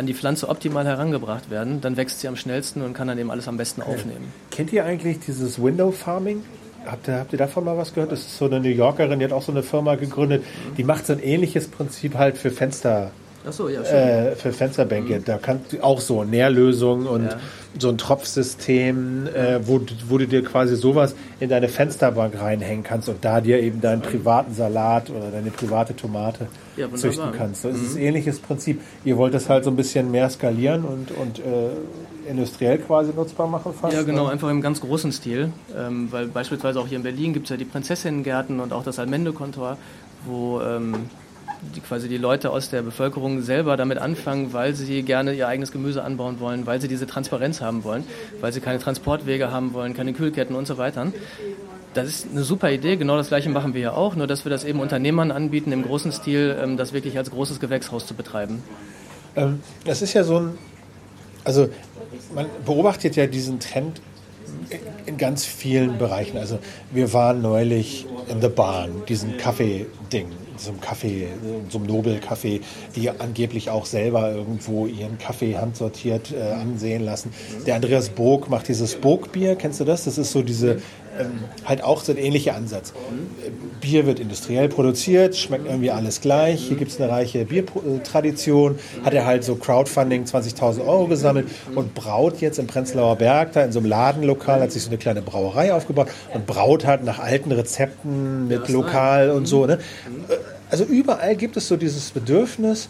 an die Pflanze optimal herangebracht werden, dann wächst sie am schnellsten und kann dann eben alles am besten aufnehmen. Kennt ihr eigentlich dieses Window Farming? Habt ihr, habt ihr davon mal was gehört? Das ist so eine New Yorkerin, die hat auch so eine Firma gegründet. Die macht so ein ähnliches Prinzip halt für Fenster, Achso, ja, äh, für Fensterbänke. Da kannst du auch so Nährlösungen und Ja. so ein Tropfsystem, äh, wo, du- wo du dir quasi sowas in deine Fensterbank reinhängen kannst und da dir eben deinen privaten Salat oder deine private Tomate Ja, züchten kannst. Das ist ein ähnliches Prinzip. Ihr wollt das halt so ein bisschen mehr skalieren und, und äh, industriell quasi nutzbar machen fast. Ja, genau, ne? einfach im ganz großen Stil. Ähm, weil beispielsweise auch hier in Berlin gibt es ja die Prinzessinnengärten und auch das Almende-Kontor, wo ähm, die, quasi die Leute aus der Bevölkerung selber damit anfangen, weil sie gerne ihr eigenes Gemüse anbauen wollen, weil sie diese Transparenz haben wollen, weil sie keine Transportwege haben wollen, keine Kühlketten und so weiter. Das ist eine super Idee, genau das gleiche machen wir hier auch, nur dass wir das eben Unternehmern anbieten, im großen Stil ähm, das wirklich als großes Gewächshaus zu betreiben. Ähm, das ist ja so ein, also man beobachtet ja diesen Trend in ganz vielen Bereichen. Also wir waren neulich in The Barn, diesem Kaffee-Ding, so einem Kaffee, so einem Nobel-Kaffee, die angeblich auch selber irgendwo ihren Kaffee handsortiert äh, ansehen lassen. Der Andreas Burg macht dieses Burg-Bier, kennst du das? Das ist so diese, ähm, halt auch so ein ähnlicher Ansatz. Bier wird industriell produziert, schmeckt irgendwie alles gleich. Hier gibt es eine reiche Biertradition. Hat er halt so Crowdfunding 20.000 Euro gesammelt und braut jetzt im Prenzlauer Berg da in so einem Ladenlokal, hat sich so eine kleine Brauerei aufgebaut und braut halt nach alten Rezepten mit lokal und so. Ne? Also überall gibt es so dieses Bedürfnis,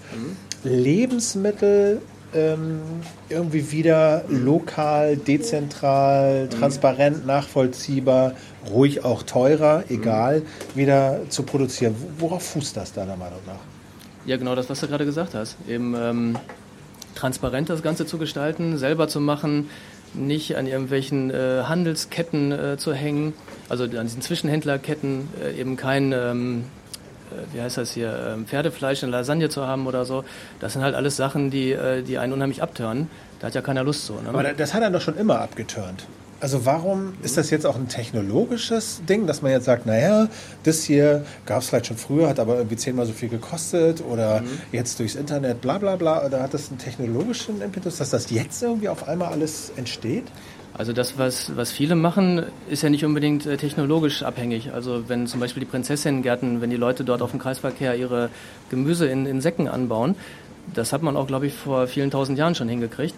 Lebensmittel ähm, irgendwie wieder lokal, dezentral, transparent, nachvollziehbar, ruhig auch teurer, egal, wieder zu produzieren. Worauf fußt das deiner Meinung nach? Ja, genau das, was du gerade gesagt hast. Eben ähm, transparent das Ganze zu gestalten, selber zu machen, nicht an irgendwelchen äh, Handelsketten äh, zu hängen, also an diesen Zwischenhändlerketten äh, eben kein, ähm, äh, wie heißt das hier, ähm, Pferdefleisch in Lasagne zu haben oder so. Das sind halt alles Sachen, die, äh, die einen unheimlich abtören. Da hat ja keiner Lust zu. Ne? Aber da- das hat er doch schon immer abgeturnt. Also warum ist das jetzt auch ein technologisches Ding, dass man jetzt sagt, naja, das hier gab es vielleicht schon früher, hat aber irgendwie zehnmal so viel gekostet oder jetzt durchs Internet, bla bla bla. Oder hat das einen technologischen Impetus, dass das jetzt irgendwie auf einmal alles entsteht? Also das, was, was viele machen, ist ja nicht unbedingt äh, technologisch abhängig. Also wenn zum Beispiel die Prinzessinnengärten, wenn die Leute dort auf dem Kreisverkehr ihre Gemüse in, in Säcken anbauen, das hat man auch, glaube ich, vor vielen tausend Jahren schon hingekriegt.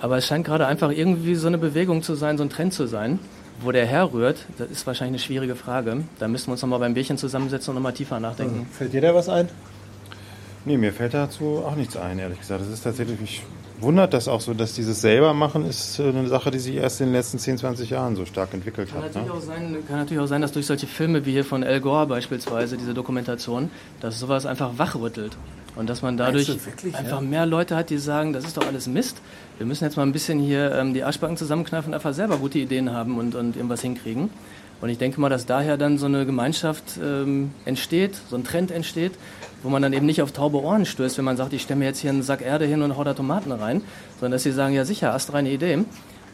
Aber es scheint gerade einfach irgendwie so eine Bewegung zu sein, so ein Trend zu sein. Wo der herrührt, das ist wahrscheinlich eine schwierige Frage. Da müssen wir uns nochmal beim Bierchen zusammensetzen und nochmal tiefer nachdenken. Fällt dir da was ein? Nee, mir fällt dazu auch nichts ein, ehrlich gesagt. Das ist tatsächlich, mich wundert das auch so, dass dieses selber machen ist äh, eine Sache, die sich erst in den letzten 10, 20 Jahren so stark entwickelt Kann hat. natürlich, Ne? auch sein, kann natürlich auch sein, dass durch solche Filme wie hier von Al Gore beispielsweise, diese Dokumentation, dass sowas einfach wachrüttelt. Und dass man dadurch wirklich, einfach ja? mehr Leute hat, die sagen, das ist doch alles Mist. Wir müssen jetzt mal ein bisschen hier ähm, die Arschbacken zusammenkneifen und einfach selber gute Ideen haben und, und irgendwas hinkriegen. Und ich denke mal, dass daher dann so eine Gemeinschaft ähm, entsteht, so ein Trend entsteht, wo man dann eben nicht auf taube Ohren stößt, wenn man sagt, ich stelle mir jetzt hier einen Sack Erde hin und hau da Tomaten rein, sondern dass sie sagen, ja sicher, astreine Idee,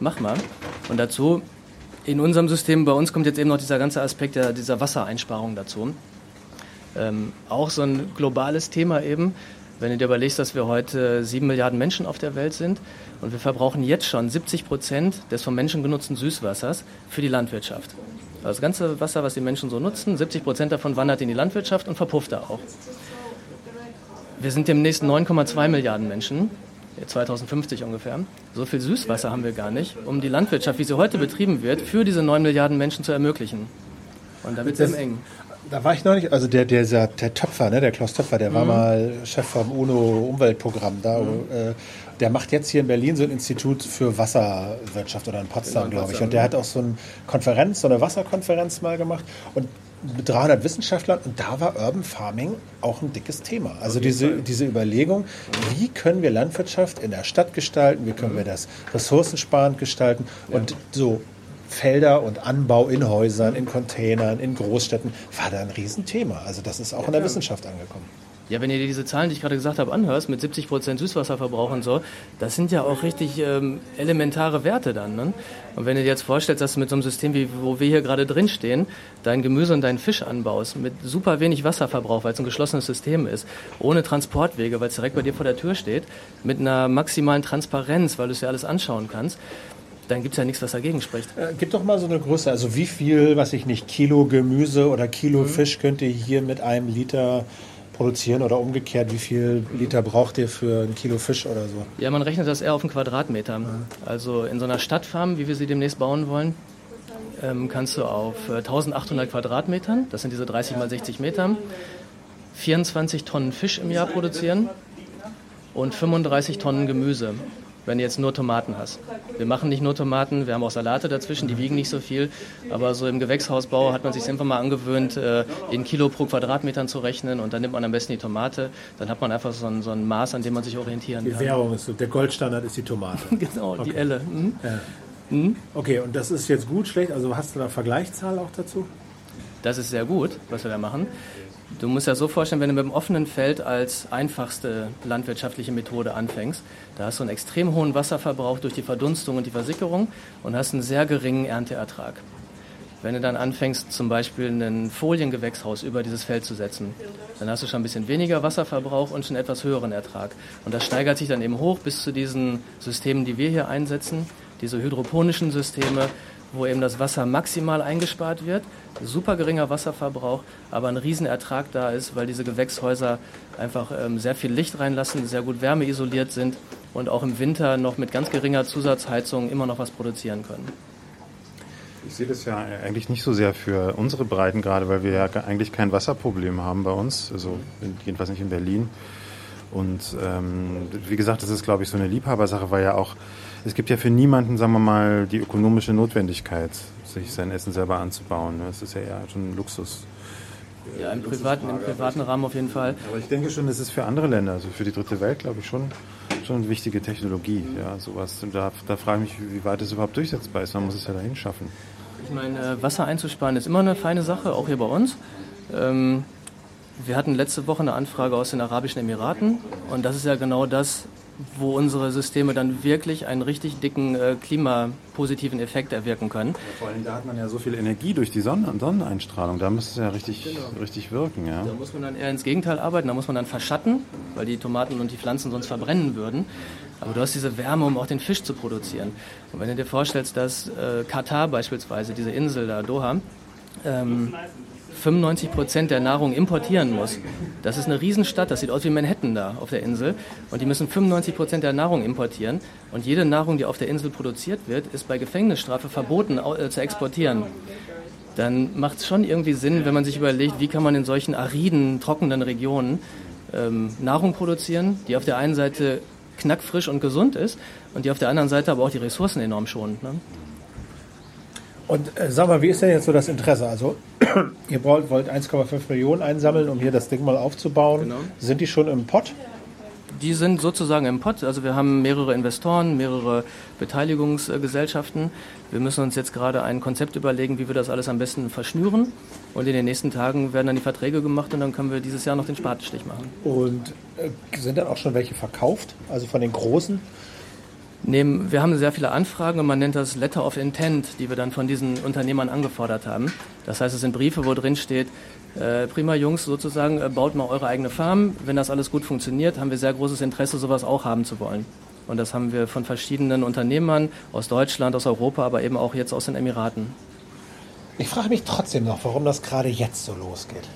mach mal. Und dazu, in unserem System, bei uns kommt jetzt eben noch dieser ganze Aspekt der, dieser Wassereinsparung dazu. Ähm, auch so ein globales Thema eben. Wenn du dir überlegst, dass wir heute sieben Milliarden Menschen auf der Welt sind und wir verbrauchen jetzt schon 70 Prozent des von Menschen genutzten Süßwassers für die Landwirtschaft. Das ganze Wasser, was die Menschen so nutzen, 70 Prozent davon wandert in die Landwirtschaft und verpufft da auch. Wir sind demnächst 9,2 Milliarden Menschen, 2050 ungefähr. So viel Süßwasser haben wir gar nicht, um die Landwirtschaft, wie sie heute betrieben wird, für diese 9 Milliarden Menschen zu ermöglichen. Und da wird es eng. Da war ich noch nicht, also der, der, der Töpfer, ne, der Klaus Töpfer, der mhm. war mal Chef vom UNO-Umweltprogramm da. Mhm. Äh, der macht jetzt hier in Berlin so ein Institut für Wasserwirtschaft oder in Potsdam, genau, glaube ich. Und der hat auch so eine Konferenz, so eine Wasserkonferenz mal gemacht. Und mit 300 Wissenschaftlern und da war Urban Farming auch ein dickes Thema. Also diese, diese Überlegung, wie können wir Landwirtschaft in der Stadt gestalten, wie können wir das ressourcensparend gestalten und so Felder und Anbau in Häusern, in Containern, in Großstädten, war da ein Riesenthema. Also das ist auch in der Wissenschaft angekommen. Ja, wenn ihr dir diese Zahlen, die ich gerade gesagt habe, anhörst, mit 70 Prozent Süßwasserverbrauch und so, das sind ja auch richtig ähm, elementare Werte dann. Ne? Und wenn du dir jetzt vorstellst, dass du mit so einem System, wie wo wir hier gerade drinstehen, dein Gemüse und deinen Fisch anbaust, mit super wenig Wasserverbrauch, weil es ein geschlossenes System ist, ohne Transportwege, weil es direkt bei dir vor der Tür steht, mit einer maximalen Transparenz, weil du es ja alles anschauen kannst, dann gibt es ja nichts, was dagegen spricht. Äh, gib doch mal so eine Größe. Also wie viel, was ich nicht, Kilo Gemüse oder Kilo mhm. Fisch könnt ihr hier mit einem Liter produzieren oder umgekehrt, wie viel Liter braucht ihr für ein Kilo Fisch oder so? Ja, man rechnet das eher auf einen Quadratmeter. Also in so einer Stadtfarm, wie wir sie demnächst bauen wollen, ähm, kannst du auf 1800 äh, Quadratmetern, das sind diese 30 mal 60 Meter, 24 Tonnen Fisch im Jahr produzieren und 35 Tonnen Gemüse wenn du jetzt nur Tomaten hast. Wir machen nicht nur Tomaten, wir haben auch Salate dazwischen, die wiegen nicht so viel. Aber so im Gewächshausbau hat man sich einfach mal angewöhnt, äh, in Kilo pro Quadratmetern zu rechnen und dann nimmt man am besten die Tomate. Dann hat man einfach so ein, so ein Maß, an dem man sich orientieren die kann. Die Währung ist so, der Goldstandard ist die Tomate. genau, okay. die Elle. Mhm. Ja. Mhm. Okay, und das ist jetzt gut, schlecht? Also hast du da Vergleichszahl auch dazu? Das ist sehr gut, was wir da machen. Du musst ja so vorstellen, wenn du mit dem offenen Feld als einfachste landwirtschaftliche Methode anfängst, da hast du einen extrem hohen Wasserverbrauch durch die Verdunstung und die Versickerung und hast einen sehr geringen Ernteertrag. Wenn du dann anfängst, zum Beispiel ein Foliengewächshaus über dieses Feld zu setzen, dann hast du schon ein bisschen weniger Wasserverbrauch und schon etwas höheren Ertrag. Und das steigert sich dann eben hoch bis zu diesen Systemen, die wir hier einsetzen, diese hydroponischen Systeme, wo eben das Wasser maximal eingespart wird, super geringer Wasserverbrauch, aber ein Riesenertrag da ist, weil diese Gewächshäuser einfach ähm, sehr viel Licht reinlassen, sehr gut wärmeisoliert sind und auch im Winter noch mit ganz geringer Zusatzheizung immer noch was produzieren können. Ich sehe das ja eigentlich nicht so sehr für unsere Breiten gerade, weil wir ja eigentlich kein Wasserproblem haben bei uns, also jedenfalls nicht in Berlin. Und ähm, wie gesagt, das ist, glaube ich, so eine Liebhabersache, weil ja auch es gibt ja für niemanden, sagen wir mal, die ökonomische Notwendigkeit, sich sein Essen selber anzubauen. Das ist ja eher schon ein Luxus. Ja, im privaten, im privaten Rahmen auf jeden Fall. Aber ich denke schon, das ist für andere Länder, also für die dritte Welt, glaube ich, schon, schon eine wichtige Technologie. Ja, sowas. Und da, da frage ich mich, wie weit es überhaupt durchsetzbar ist. Man muss es ja dahin schaffen. Ich meine, äh, Wasser einzusparen ist immer eine feine Sache, auch hier bei uns. Ähm, wir hatten letzte Woche eine Anfrage aus den Arabischen Emiraten und das ist ja genau das, wo unsere Systeme dann wirklich einen richtig dicken äh, klimapositiven Effekt erwirken können. Ja, vor allem da hat man ja so viel Energie durch die Sonnen Sonneneinstrahlung, da müsste es ja richtig, genau. richtig wirken. Ja. Da muss man dann eher ins Gegenteil arbeiten, da muss man dann verschatten, weil die Tomaten und die Pflanzen sonst verbrennen würden. Aber du hast diese Wärme, um auch den Fisch zu produzieren. Und wenn du dir vorstellst, dass äh, Katar beispielsweise, diese Insel da, Doha, ähm, 95 Prozent der Nahrung importieren muss. Das ist eine Riesenstadt, das sieht aus wie Manhattan da auf der Insel. Und die müssen 95 Prozent der Nahrung importieren. Und jede Nahrung, die auf der Insel produziert wird, ist bei Gefängnisstrafe verboten äh, zu exportieren. Dann macht es schon irgendwie Sinn, wenn man sich überlegt, wie kann man in solchen ariden, trockenen Regionen ähm, Nahrung produzieren, die auf der einen Seite knackfrisch und gesund ist und die auf der anderen Seite aber auch die Ressourcen enorm schont. Ne? Und äh, sag mal, wie ist denn jetzt so das Interesse? Also, ihr wollt, wollt 1,5 Millionen einsammeln, um hier das Ding mal aufzubauen. Genau. Sind die schon im Pott? Die sind sozusagen im Pott. Also wir haben mehrere Investoren, mehrere Beteiligungsgesellschaften. Wir müssen uns jetzt gerade ein Konzept überlegen, wie wir das alles am besten verschnüren. Und in den nächsten Tagen werden dann die Verträge gemacht und dann können wir dieses Jahr noch den Spatenstich machen. Und äh, sind dann auch schon welche verkauft? Also von den großen? Nehmen, wir haben sehr viele Anfragen und man nennt das Letter of Intent, die wir dann von diesen Unternehmern angefordert haben. Das heißt, es sind Briefe, wo drin steht, äh, prima Jungs sozusagen, äh, baut mal eure eigene Farm. Wenn das alles gut funktioniert, haben wir sehr großes Interesse, sowas auch haben zu wollen. Und das haben wir von verschiedenen Unternehmern aus Deutschland, aus Europa, aber eben auch jetzt aus den Emiraten. Ich frage mich trotzdem noch, warum das gerade jetzt so losgeht.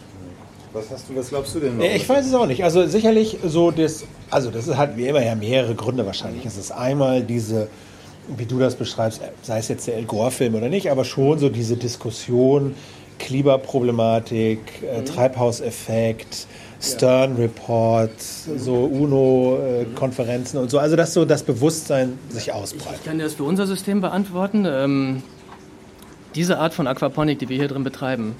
Was, hast du, was glaubst du denn? Nee, ich weiß es auch nicht. Also sicherlich so das, also das ist halt wie immer ja mehrere Gründe wahrscheinlich. Es ist einmal diese, wie du das beschreibst, sei es jetzt der El Gore-Film oder nicht, aber schon so diese Diskussion, Klimaproblematik, äh, Treibhauseffekt, Stern Report, so UNO-Konferenzen und so. Also dass so das Bewusstsein sich ausbreitet. Ich kann dir das für unser System beantworten. Ähm, diese Art von Aquaponik, die wir hier drin betreiben,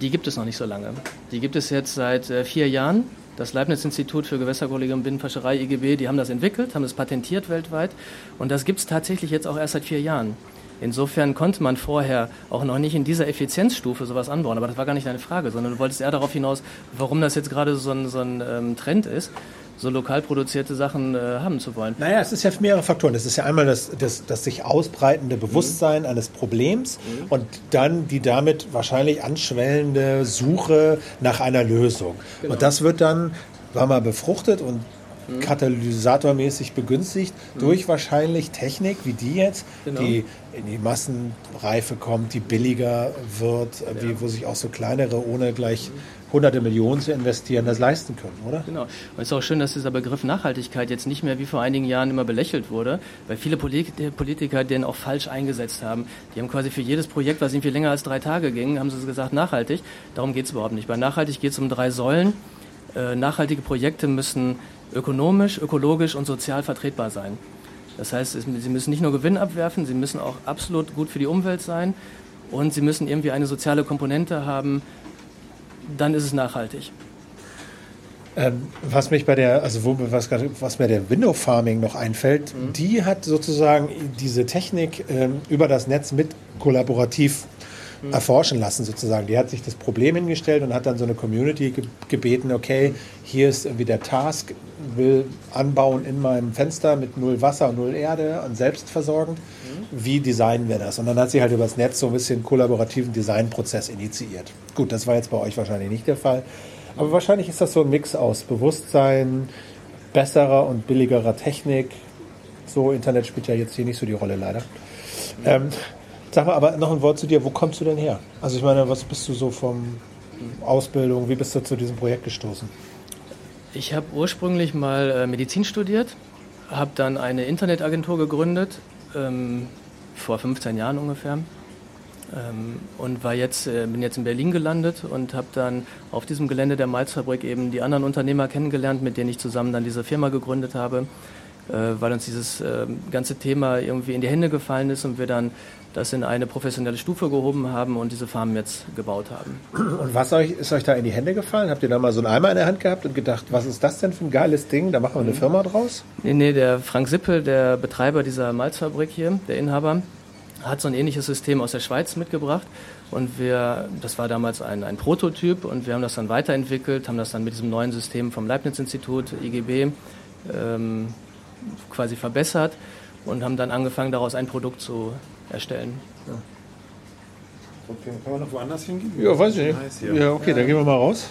die gibt es noch nicht so lange. Die gibt es jetzt seit äh, vier Jahren. Das Leibniz-Institut für Gewässerökologie und Binnenfischerei, IGB, die haben das entwickelt, haben das patentiert weltweit. Und das gibt es tatsächlich jetzt auch erst seit vier Jahren. Insofern konnte man vorher auch noch nicht in dieser Effizienzstufe sowas anbauen. Aber das war gar nicht deine Frage, sondern du wolltest eher darauf hinaus, warum das jetzt gerade so ein, so ein ähm, Trend ist, so lokal produzierte Sachen äh, haben zu wollen. Naja, es ist ja mehrere Faktoren. Es ist ja einmal das, das, das sich ausbreitende Bewusstsein eines Problems und dann die damit wahrscheinlich anschwellende Suche nach einer Lösung. Und das wird dann, war mal befruchtet und katalysatormäßig begünstigt durch wahrscheinlich Technik wie die jetzt, Genau. die in die Massenreife kommt, die billiger wird, äh, wie, wo sich auch so kleinere, ohne gleich hunderte Millionen zu investieren, das leisten können, oder? Genau. Und es ist auch schön, dass dieser Begriff Nachhaltigkeit jetzt nicht mehr wie vor einigen Jahren immer belächelt wurde, weil viele Polit- Politiker den auch falsch eingesetzt haben. Die haben quasi für jedes Projekt, was irgendwie länger als drei Tage ging, haben sie gesagt nachhaltig. Darum geht es überhaupt nicht. Bei nachhaltig geht es um drei Säulen. Äh, nachhaltige Projekte müssen ökonomisch, ökologisch und sozial vertretbar sein. Das heißt, sie müssen nicht nur Gewinn abwerfen, sie müssen auch absolut gut für die Umwelt sein und sie müssen irgendwie eine soziale Komponente haben. Dann ist es nachhaltig. Ähm, was mich bei der, also wo, was, was mir der Window Farming noch einfällt, die hat sozusagen diese Technik ähm, über das Netz mit kollaborativ erforschen lassen sozusagen. Die hat sich das Problem hingestellt und hat dann so eine Community ge gebeten, okay, hier ist irgendwie der Task, will anbauen in meinem Fenster mit null Wasser und null Erde und selbstversorgend. Wie designen wir das? Und dann hat sie halt über das Netz so ein bisschen kollaborativen Designprozess initiiert. Gut, das war jetzt bei euch wahrscheinlich nicht der Fall. Aber wahrscheinlich ist das so ein Mix aus Bewusstsein, besserer und billigerer Technik. So, Internet spielt ja jetzt hier nicht so die Rolle leider. Ähm, sag mal, aber noch ein Wort zu dir. Wo kommst du denn her? Also ich meine, was bist du so vom Ausbildung? Wie bist du zu diesem Projekt gestoßen? Ich habe ursprünglich mal äh, Medizin studiert, habe dann eine Internetagentur gegründet, ähm, vor 15 Jahren ungefähr. Ähm, und war jetzt, äh, bin jetzt in Berlin gelandet und habe dann auf diesem Gelände der Malzfabrik eben die anderen Unternehmer kennengelernt, mit denen ich zusammen dann diese Firma gegründet habe, weil uns dieses äh, ganze Thema irgendwie in die Hände gefallen ist und wir dann das in eine professionelle Stufe gehoben haben und diese Farm jetzt gebaut haben. Und was euch, ist euch da in die Hände gefallen? Habt ihr da mal so einen Eimer in der Hand gehabt und gedacht, was ist das denn für ein geiles Ding? Da machen wir eine Firma draus? Nee, nee, der Frank Sippel, der Betreiber dieser Malzfabrik hier, der Inhaber, hat so ein ähnliches System aus der Schweiz mitgebracht. Und wir, das war damals ein, ein Prototyp und wir haben das dann weiterentwickelt, haben das dann mit diesem neuen System vom Leibniz-Institut, IGB, ähm, quasi verbessert und haben dann angefangen, daraus ein Produkt zu erstellen. Okay, kann man noch woanders hingehen? Ja, weiß ich nicht. Ja, okay, dann gehen wir mal raus.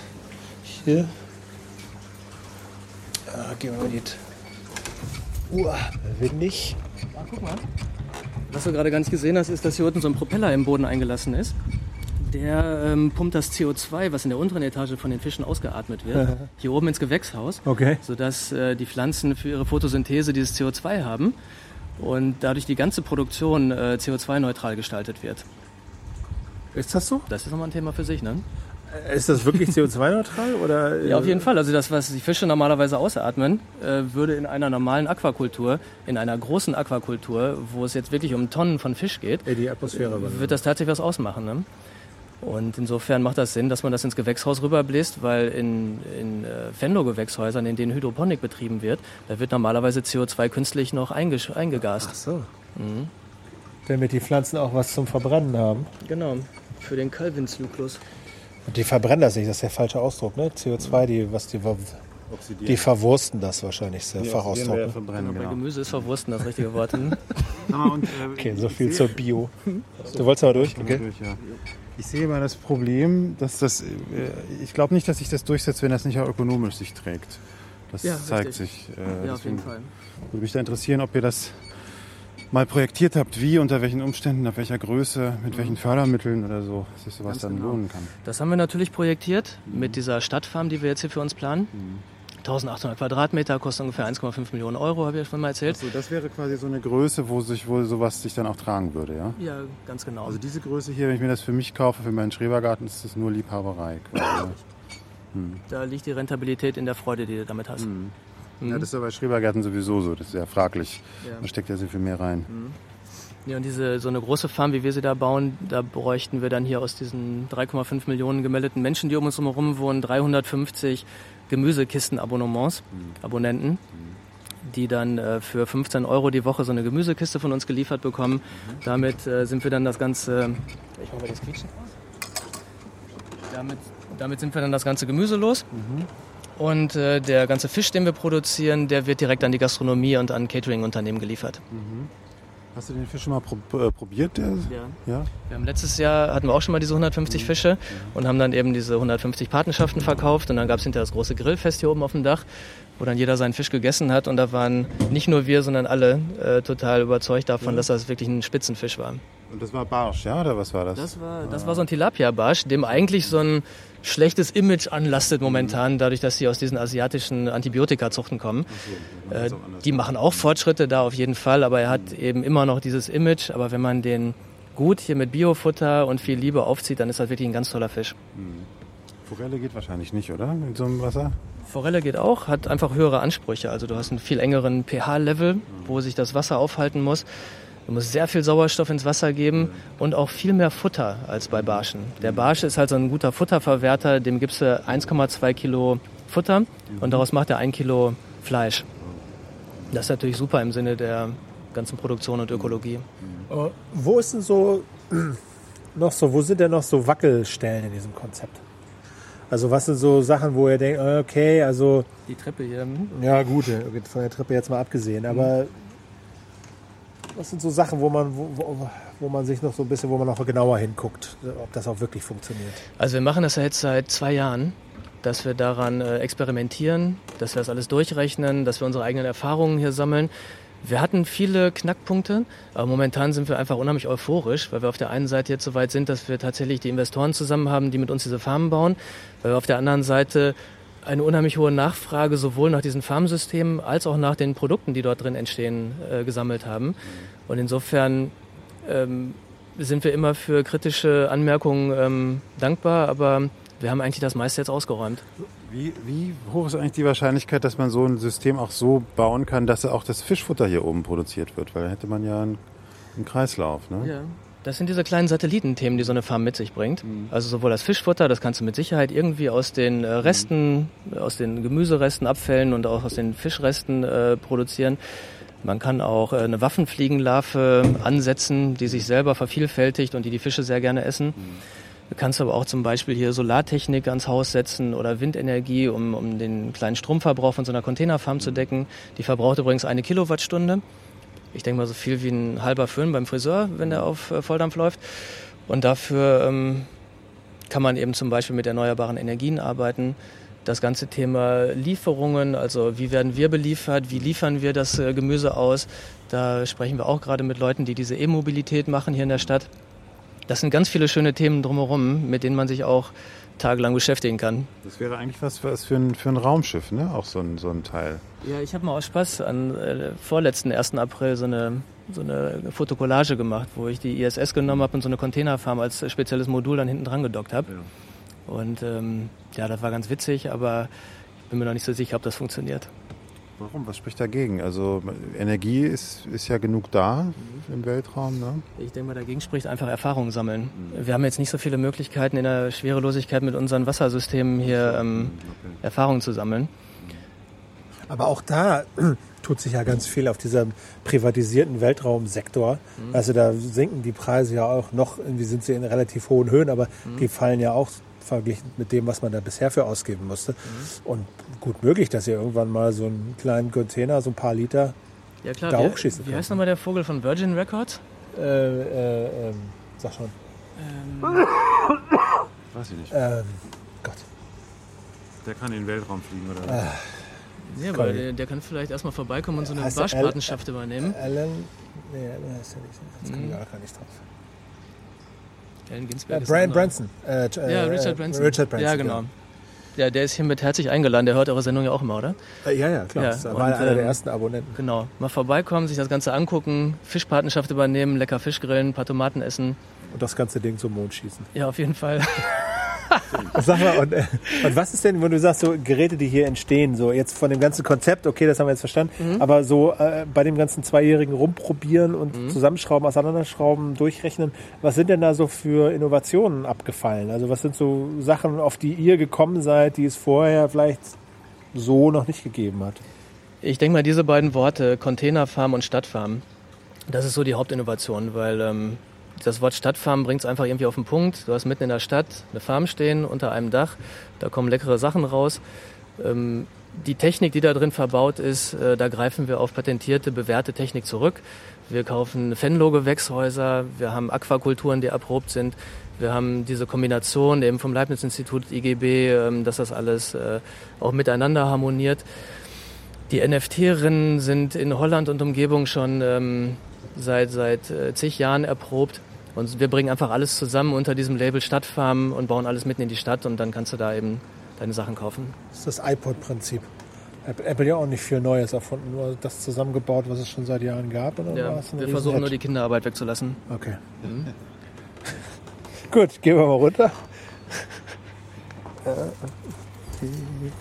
Hier. Ah, gehen wir mal nicht. Uah, windig. Was du gerade gar nicht gesehen hast, ist, dass hier unten so ein Propeller im Boden eingelassen ist. Der ähm, pumpt das CO2, was in der unteren Etage von den Fischen ausgeatmet wird, hier oben ins Gewächshaus, Okay. sodass äh, die Pflanzen für ihre Photosynthese dieses CO2 haben und dadurch die ganze Produktion äh, CO2-neutral gestaltet wird. Ist das so? Das ist nochmal ein Thema für sich, ne? Ist das wirklich CO2-neutral oder? Ja, auf jeden Fall. Also das, was die Fische normalerweise ausatmen, äh, würde in einer normalen Aquakultur, in einer großen Aquakultur, wo es jetzt wirklich um Tonnen von Fisch geht, die Atmosphäre. wird das tatsächlich was ausmachen. Ne? Und insofern macht das Sinn, dass man das ins Gewächshaus rüberbläst, weil in, in äh, Fendo-Gewächshäusern, in denen Hydroponik betrieben wird, da wird normalerweise CO2 künstlich noch eingegast. Ach so. Damit die Pflanzen auch was zum Verbrennen haben. Genau, für den Calvin-Zyklus. Und die verbrennen das nicht, das ist der falsche Ausdruck, ne? CO2, die, was die, die verwursten das wahrscheinlich, ist der Fachausdruck. Ne? verbrennen, Bei genau. Gemüse ist Verwursten das richtige Wort. Hm? Und, äh, Okay, so viel zur Bio. Du wolltest aber durch? Okay. Durch, ja. Ich sehe mal das Problem, dass das, äh, ich glaube nicht, dass sich das durchsetzt, wenn das nicht auch ökonomisch sich trägt. Das Ja, zeigt richtig. sich. Äh, Ja, auf jeden Fall. Würde mich da interessieren, ob ihr das mal projektiert habt, wie, unter welchen Umständen, ab welcher Größe, mit welchen Fördermitteln oder so, sich sowas Ganz dann genau. lohnen kann. Das haben wir natürlich projektiert mit dieser Stadtfarm, die wir jetzt hier für uns planen. 1800 Quadratmeter, kostet ungefähr 1,5 Millionen Euro, habe ich ja schon mal erzählt. So, das wäre quasi so eine Größe, wo sich wohl sowas sich dann auch tragen würde, ja? Ja, ganz genau. Also diese Größe hier, wenn ich mir das für mich kaufe, für meinen Schrebergarten, ist das nur Liebhaberei. Quasi. da liegt die Rentabilität in der Freude, die du damit hast. Ja, das ist ja bei Schrebergärten sowieso so, das ist ja fraglich. Ja. Da steckt ja sehr viel mehr rein. Ja, und diese, so eine große Farm, wie wir sie da bauen, da bräuchten wir dann hier aus diesen 3,5 Millionen gemeldeten Menschen, die um uns herum wohnen, 350 Gemüsekisten-Abonnements, Abonnenten, die dann äh, für 15 Euro die Woche so eine Gemüsekiste von uns geliefert bekommen. Damit äh, sind wir dann das Ganze... Ich mach mal das Quietschen aus. Damit, damit sind wir dann das ganze Gemüse los. Und äh, der ganze Fisch, den wir produzieren, der wird direkt an die Gastronomie und an Catering-Unternehmen geliefert. Hast du den Fisch schon mal prob äh, probiert? Der? Ja. Ja? Wir haben letztes Jahr hatten wir auch schon mal diese 150 Fische und haben dann eben diese 150 Patenschaften verkauft und dann gab es hinterher das große Grillfest hier oben auf dem Dach, wo dann jeder seinen Fisch gegessen hat und da waren nicht nur wir, sondern alle äh, total überzeugt davon, dass das wirklich ein Spitzenfisch war. Und das war Barsch, ja? Oder was war das? Das war, das war so ein Tilapia-Barsch, dem eigentlich so ein schlechtes Image anlastet momentan, dadurch, dass sie aus diesen asiatischen Antibiotika-Zuchten kommen. Äh, die machen auch Fortschritte da auf jeden Fall, aber er hat eben immer noch dieses Image. Aber wenn man den gut hier mit Biofutter und viel Liebe aufzieht, dann ist das wirklich ein ganz toller Fisch. Forelle geht wahrscheinlich nicht, oder? In so einem Wasser? Forelle geht auch, hat einfach höhere Ansprüche. Also du hast einen viel engeren pH-Level, wo sich das Wasser aufhalten muss. Du musst sehr viel Sauerstoff ins Wasser geben und auch viel mehr Futter als bei Barschen. Der Barsche ist halt so ein guter Futterverwerter, dem gibst du 1,2 Kilo Futter und daraus macht er ein Kilo Fleisch. Das ist natürlich super im Sinne der ganzen Produktion und Ökologie. Äh, Wo ist denn so noch so, wo sind denn noch so Wackelstellen in diesem Konzept? Also was sind so Sachen, wo ihr denkt, äh, okay, also Die Treppe hier. hm? ja gut, äh, von der Treppe jetzt mal abgesehen, aber was sind so Sachen, wo man, wo, wo, man sich noch so ein bisschen, wo man noch genauer hinguckt, ob das auch wirklich funktioniert? Also wir machen das ja jetzt seit zwei Jahren, dass wir daran äh, experimentieren, dass wir das alles durchrechnen, dass wir unsere eigenen Erfahrungen hier sammeln. Wir hatten viele Knackpunkte, aber momentan sind wir einfach unheimlich euphorisch, weil wir auf der einen Seite jetzt so weit sind, dass wir tatsächlich die Investoren zusammen haben, die mit uns diese Farmen bauen, weil wir auf der anderen Seite eine unheimlich hohe Nachfrage sowohl nach diesen Farmsystemen als auch nach den Produkten, die dort drin entstehen, äh, gesammelt haben. Und insofern ähm, sind wir immer für kritische Anmerkungen ähm, dankbar, aber wir haben eigentlich das meiste jetzt ausgeräumt. Wie, wie hoch ist eigentlich die Wahrscheinlichkeit, dass man so ein System auch so bauen kann, dass auch das Fischfutter hier oben produziert wird? Weil da hätte man ja einen, einen Kreislauf. Ne? Ja. Das sind diese kleinen Satellitenthemen, die so eine Farm mit sich bringt. Also sowohl das Fischfutter, das kannst du mit Sicherheit irgendwie aus den äh, Resten, aus den Gemüseresten, Abfällen und auch aus den Fischresten äh, produzieren. Man kann auch äh, eine Waffenfliegenlarve ansetzen, die sich selber vervielfältigt und die die Fische sehr gerne essen. Du kannst aber auch zum Beispiel hier Solartechnik ans Haus setzen oder Windenergie, um, um den kleinen Stromverbrauch von so einer Containerfarm zu decken. Die verbraucht übrigens eine Kilowattstunde. Ich denke mal so viel wie ein halber Föhn beim Friseur, wenn der auf äh, Volldampf läuft. Und dafür ähm, kann man eben zum Beispiel mit erneuerbaren Energien arbeiten. Das ganze Thema Lieferungen, also wie werden wir beliefert, wie liefern wir das äh, Gemüse aus, da sprechen wir auch gerade mit Leuten, die diese E-Mobilität machen hier in der Stadt. Das sind ganz viele schöne Themen drumherum, mit denen man sich auch tagelang beschäftigen kann. Das wäre eigentlich was, was für, ein, für ein Raumschiff, ne? Auch so ein, so ein Teil. Ja, ich habe mal aus Spaß an äh, vorletzten 1. April so eine, so eine Fotokollage gemacht, wo ich die ISS genommen habe und so eine Containerfarm als spezielles Modul dann hinten dran gedockt habe. Und ähm, ja, das war ganz witzig, aber ich bin mir noch nicht so sicher, ob das funktioniert. Warum? Was spricht dagegen? Also Energie ist, ist ja genug da im Weltraum. Ne? Ich denke mal, dagegen spricht einfach Erfahrung sammeln. Wir haben jetzt nicht so viele Möglichkeiten in der Schwerelosigkeit mit unseren Wassersystemen hier ähm, Erfahrung zu sammeln. Aber auch da tut sich ja ganz viel auf diesem privatisierten Weltraumsektor. Mhm. Also da sinken die Preise ja auch noch, irgendwie sind sie in relativ hohen Höhen, aber Mhm. die fallen ja auch verglichen mit dem, was man da bisher für ausgeben musste. Mhm. Und gut möglich, dass ihr irgendwann mal so einen kleinen Container, so ein paar Liter, Ja klar, Da wie, hochschießen wie können. heißt nochmal der Vogel von Virgin Records? äh, äh, ähm, sag schon, Weiß ich nicht. ähm, Gott, Der kann in den Weltraum fliegen oder Ja, Geil. aber der, der kann vielleicht erstmal vorbeikommen und so eine Heißt Barspatenschaft übernehmen. Alan, nee, der ist ja nicht, jetzt komme ich Mhm. auch gar nicht drauf. Äh, Ginsberg Brian. Branson. Äh, äh, Ja, Richard Branson. Richard Branson. Ja, genau. Ja, der ist hiermit herzlich eingeladen. Der hört eure Sendung ja auch immer, oder? Äh, ja, ja, klar. Ja, das war und, einer der ähm, ersten Abonnenten. Genau. Mal vorbeikommen, sich das Ganze angucken, Fischpatenschaft übernehmen, lecker Fisch grillen, ein paar Tomaten essen. Und das ganze Ding zum Mond schießen. Ja, auf jeden Fall. Sag mal, und, äh, und was ist denn, wenn du sagst, so Geräte, die hier entstehen, so jetzt von dem ganzen Konzept, okay, das haben wir jetzt verstanden, aber so äh, bei dem ganzen zweijährigen Rumprobieren und Zusammenschrauben, Auseinanderschrauben, Durchrechnen, was sind denn da so für Innovationen abgefallen? Also was sind so Sachen, auf die ihr gekommen seid, die es vorher vielleicht so noch nicht gegeben hat? Ich denke mal, diese beiden Worte, Containerfarm und Stadtfarm, das ist so die Hauptinnovation, weil ähm, das Wort Stadtfarm bringt es einfach irgendwie auf den Punkt. Du hast mitten in der Stadt eine Farm stehen, unter einem Dach, da kommen leckere Sachen raus. Ähm, die Technik, die da drin verbaut ist, äh, da greifen wir auf patentierte, bewährte Technik zurück. Wir kaufen Fenlo-Gewächshäuser, wir haben Aquakulturen, die erprobt sind. Wir haben diese Kombination eben vom Leibniz-Institut IGB, ähm, dass das alles äh, auch miteinander harmoniert. Die NFT-Rinnen sind in Holland und Umgebung schon ähm, seit, seit äh, zig Jahren erprobt. Und wir bringen einfach alles zusammen unter diesem Label Stadtfarm und bauen alles mitten in die Stadt und dann kannst du da eben deine Sachen kaufen. Das ist das iPod-Prinzip. Apple ja auch nicht viel Neues erfunden, nur das zusammengebaut, was es schon seit Jahren gab. Dann Ja, ein wir versuchen nur die Kinderarbeit wegzulassen. Okay. Gut, gehen wir mal runter.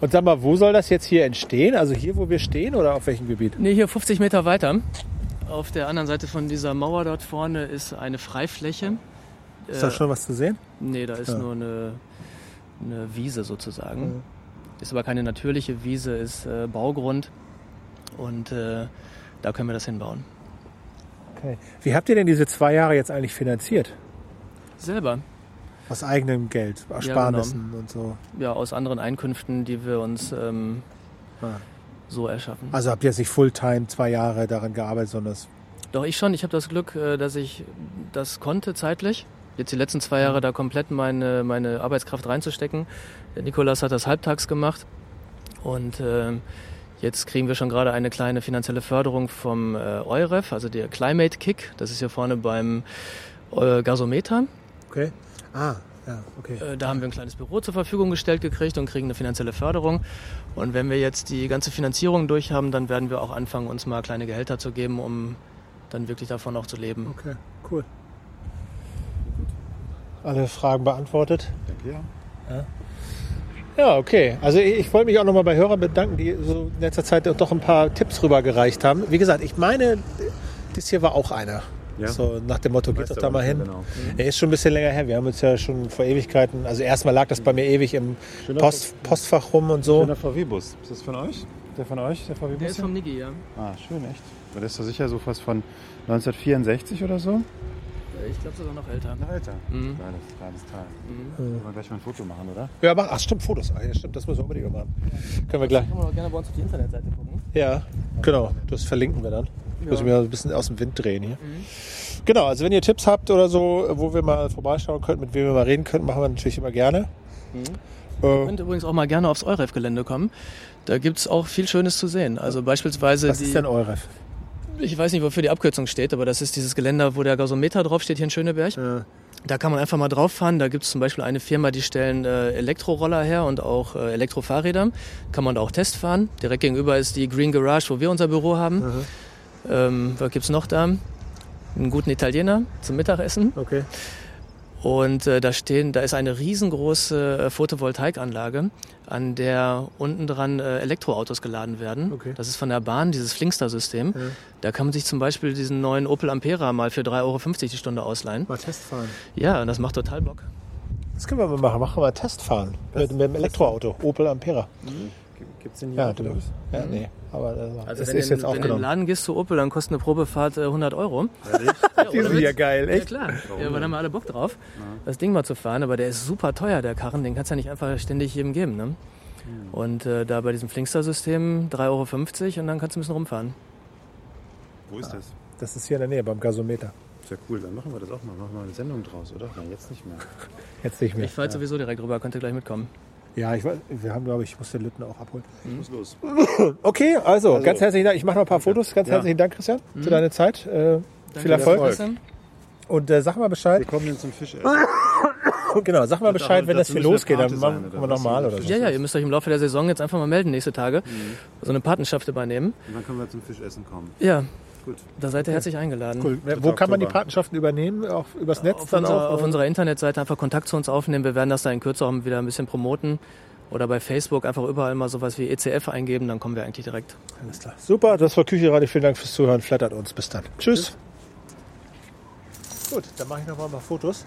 Und sag mal, wo soll das jetzt hier entstehen? Also hier, wo wir stehen oder auf welchem Gebiet? Nee, hier 50 Meter weiter. Auf der anderen Seite von dieser Mauer dort vorne ist eine Freifläche. Ist da Äh, schon was zu sehen? Nee, da ist Ja. nur eine, eine Wiese sozusagen. Ist aber keine natürliche Wiese, ist äh, Baugrund. Und äh, da können wir das hinbauen. Okay. Wie habt ihr denn diese zwei Jahre jetzt eigentlich finanziert? Selber. Aus eigenem Geld, Ersparnissen und so. Ja, aus anderen Einkünften, die wir uns ähm, Ah. so erschaffen. Also habt ihr jetzt nicht Fulltime zwei Jahre daran gearbeitet, sondern Doch, ich schon. Ich habe das Glück, äh, dass ich das konnte zeitlich. Jetzt die letzten zwei Jahre da komplett meine, meine Arbeitskraft reinzustecken. Der Nikolas hat das halbtags gemacht. Und ähm, jetzt kriegen wir schon gerade eine kleine finanzielle Förderung vom äh, EUREF, also der Climate Kick. Das ist hier vorne beim äh, Gasometer. Okay. Ah, ja, okay. Äh, Da haben wir ein kleines Büro zur Verfügung gestellt gekriegt und kriegen eine finanzielle Förderung. Und wenn wir jetzt die ganze Finanzierung durch haben, dann werden wir auch anfangen, uns mal kleine Gehälter zu geben, um dann wirklich davon auch zu leben. Okay, cool. Alle Fragen beantwortet? Danke, ja. Ja, okay. Also ich, ich wollte mich auch nochmal bei Hörern bedanken, die so in letzter Zeit doch ein paar Tipps rübergereicht haben. Wie gesagt, ich meine, das hier war auch einer. Ja. So nach dem Motto, geht doch da mal hin. genau. Er ist schon ein bisschen länger her. Wir haben uns ja schon vor Ewigkeiten, also erstmal lag das bei mir ewig im Post, Postfach rum und so. Schöner VW-Bus. Ist das von euch? Der von euch, der VW-Bus? Der ist vom Niki, ja. Ah, schön, echt. Weil das ist doch sicher so fast von 1964 oder so? Ich glaube sogar noch älter. Na, Alter. Mhm. Geiles, geiles Teil. Können wir gleich mal ein Foto machen, oder? Ja, mach, ach stimmt, Fotos. Ach, ja, stimmt, das müssen wir unbedingt noch machen. Können wir gleich. Kann man auch gerne bei uns auf die Internetseite gucken. Ja, genau. Das verlinken wir dann. Müssen wir ein bisschen aus dem Wind drehen hier. Genau, also wenn ihr Tipps habt oder so, wo wir mal vorbeischauen könnten, mit wem wir mal reden könnten, machen wir natürlich immer gerne. Ihr Äh, könnt übrigens auch mal gerne aufs EUREF-Gelände kommen. Da gibt es auch viel Schönes zu sehen. Also beispielsweise was die, ist denn EUREF? ich weiß nicht, wofür die Abkürzung steht, aber das ist dieses Geländer, wo der Gasometer draufsteht hier in Schöneberg. Äh, Da kann man einfach mal drauf fahren. Da gibt es zum Beispiel eine Firma, die stellen äh, Elektroroller her und auch äh, Elektrofahrräder. Kann man da auch Test fahren. Direkt gegenüber ist die Green Garage, wo wir unser Büro haben. Ähm, was gibt's noch da? einen guten Italiener zum Mittagessen. Okay. Und äh, da stehen, da ist eine riesengroße äh, Photovoltaikanlage, an der unten dran äh, Elektroautos geladen werden. Okay. Das ist von der Bahn, dieses Flinkster-System. Ja. Da kann man sich zum Beispiel diesen neuen Opel Ampera mal für 3,50 Euro die Stunde ausleihen. Mal Testfahren. Ja, das macht total Bock. Das können wir mal machen. Machen wir mal Testfahren. Mit, mit dem Elektroauto. Opel Ampera. Gibt es denn hier Ja, auch du, ja nee. Aber äh, Also es wenn, ist du jetzt in, wenn du in den. Laden gehst zu Opel, dann kostet eine Probefahrt äh, 100 Euro. Die sind ja geil, Ja echt? klar, ja, aber da haben wir alle Bock drauf, das Ding mal zu fahren. Aber der ist super teuer, der Karren. Den kannst du ja nicht einfach ständig jedem geben. Ne? Und äh, da bei diesem Flinkster-System 3,50 Euro und dann kannst du ein bisschen rumfahren. Wo ist das? Das ist hier in der Nähe beim Gasometer. Ist ja cool, dann machen wir das auch mal. Machen wir eine Sendung draus, oder? Nein, jetzt nicht mehr. Jetzt nicht mehr. Ich fahre jetzt sowieso direkt rüber, könnt ihr gleich mitkommen. Ja, ich, weiß- wir haben, glaube ich, ich muss den Lütten auch abholen. Ich muss los. Okay, also, ganz herzlichen Dank. Ich mache noch ein paar Fotos. Ganz Ja. herzlichen Dank, Christian, für deine Zeit. Äh, viel Erfolg. Erfolg. Und äh, sag mal Bescheid. Wir kommen dann zum Fischessen. Genau, sag mal Bescheid, wenn das hier losgeht. Dann machen wir nochmal oder so. Ja, ja, ihr müsst euch im Laufe der Saison jetzt einfach mal melden, nächste Tage. So eine Patenschaft übernehmen. Und dann können wir zum Fischessen kommen. Ja, Gut. da seid ihr herzlich eingeladen. Cool. Wo kann man die Oktober. Patenschaften übernehmen? Auch übers Netz Auf, dann unserer, auch? auf unserer Internetseite einfach Kontakt zu uns aufnehmen. Wir werden das dann in Kürze auch wieder ein bisschen promoten. Oder bei Facebook einfach überall mal sowas wie ECF eingeben, dann kommen wir eigentlich direkt. Alles klar. Super, das war Kücheradio. Vielen Dank fürs Zuhören. Flattert uns. Bis dann. Tschüss. Gut, dann mache ich noch mal ein paar Fotos.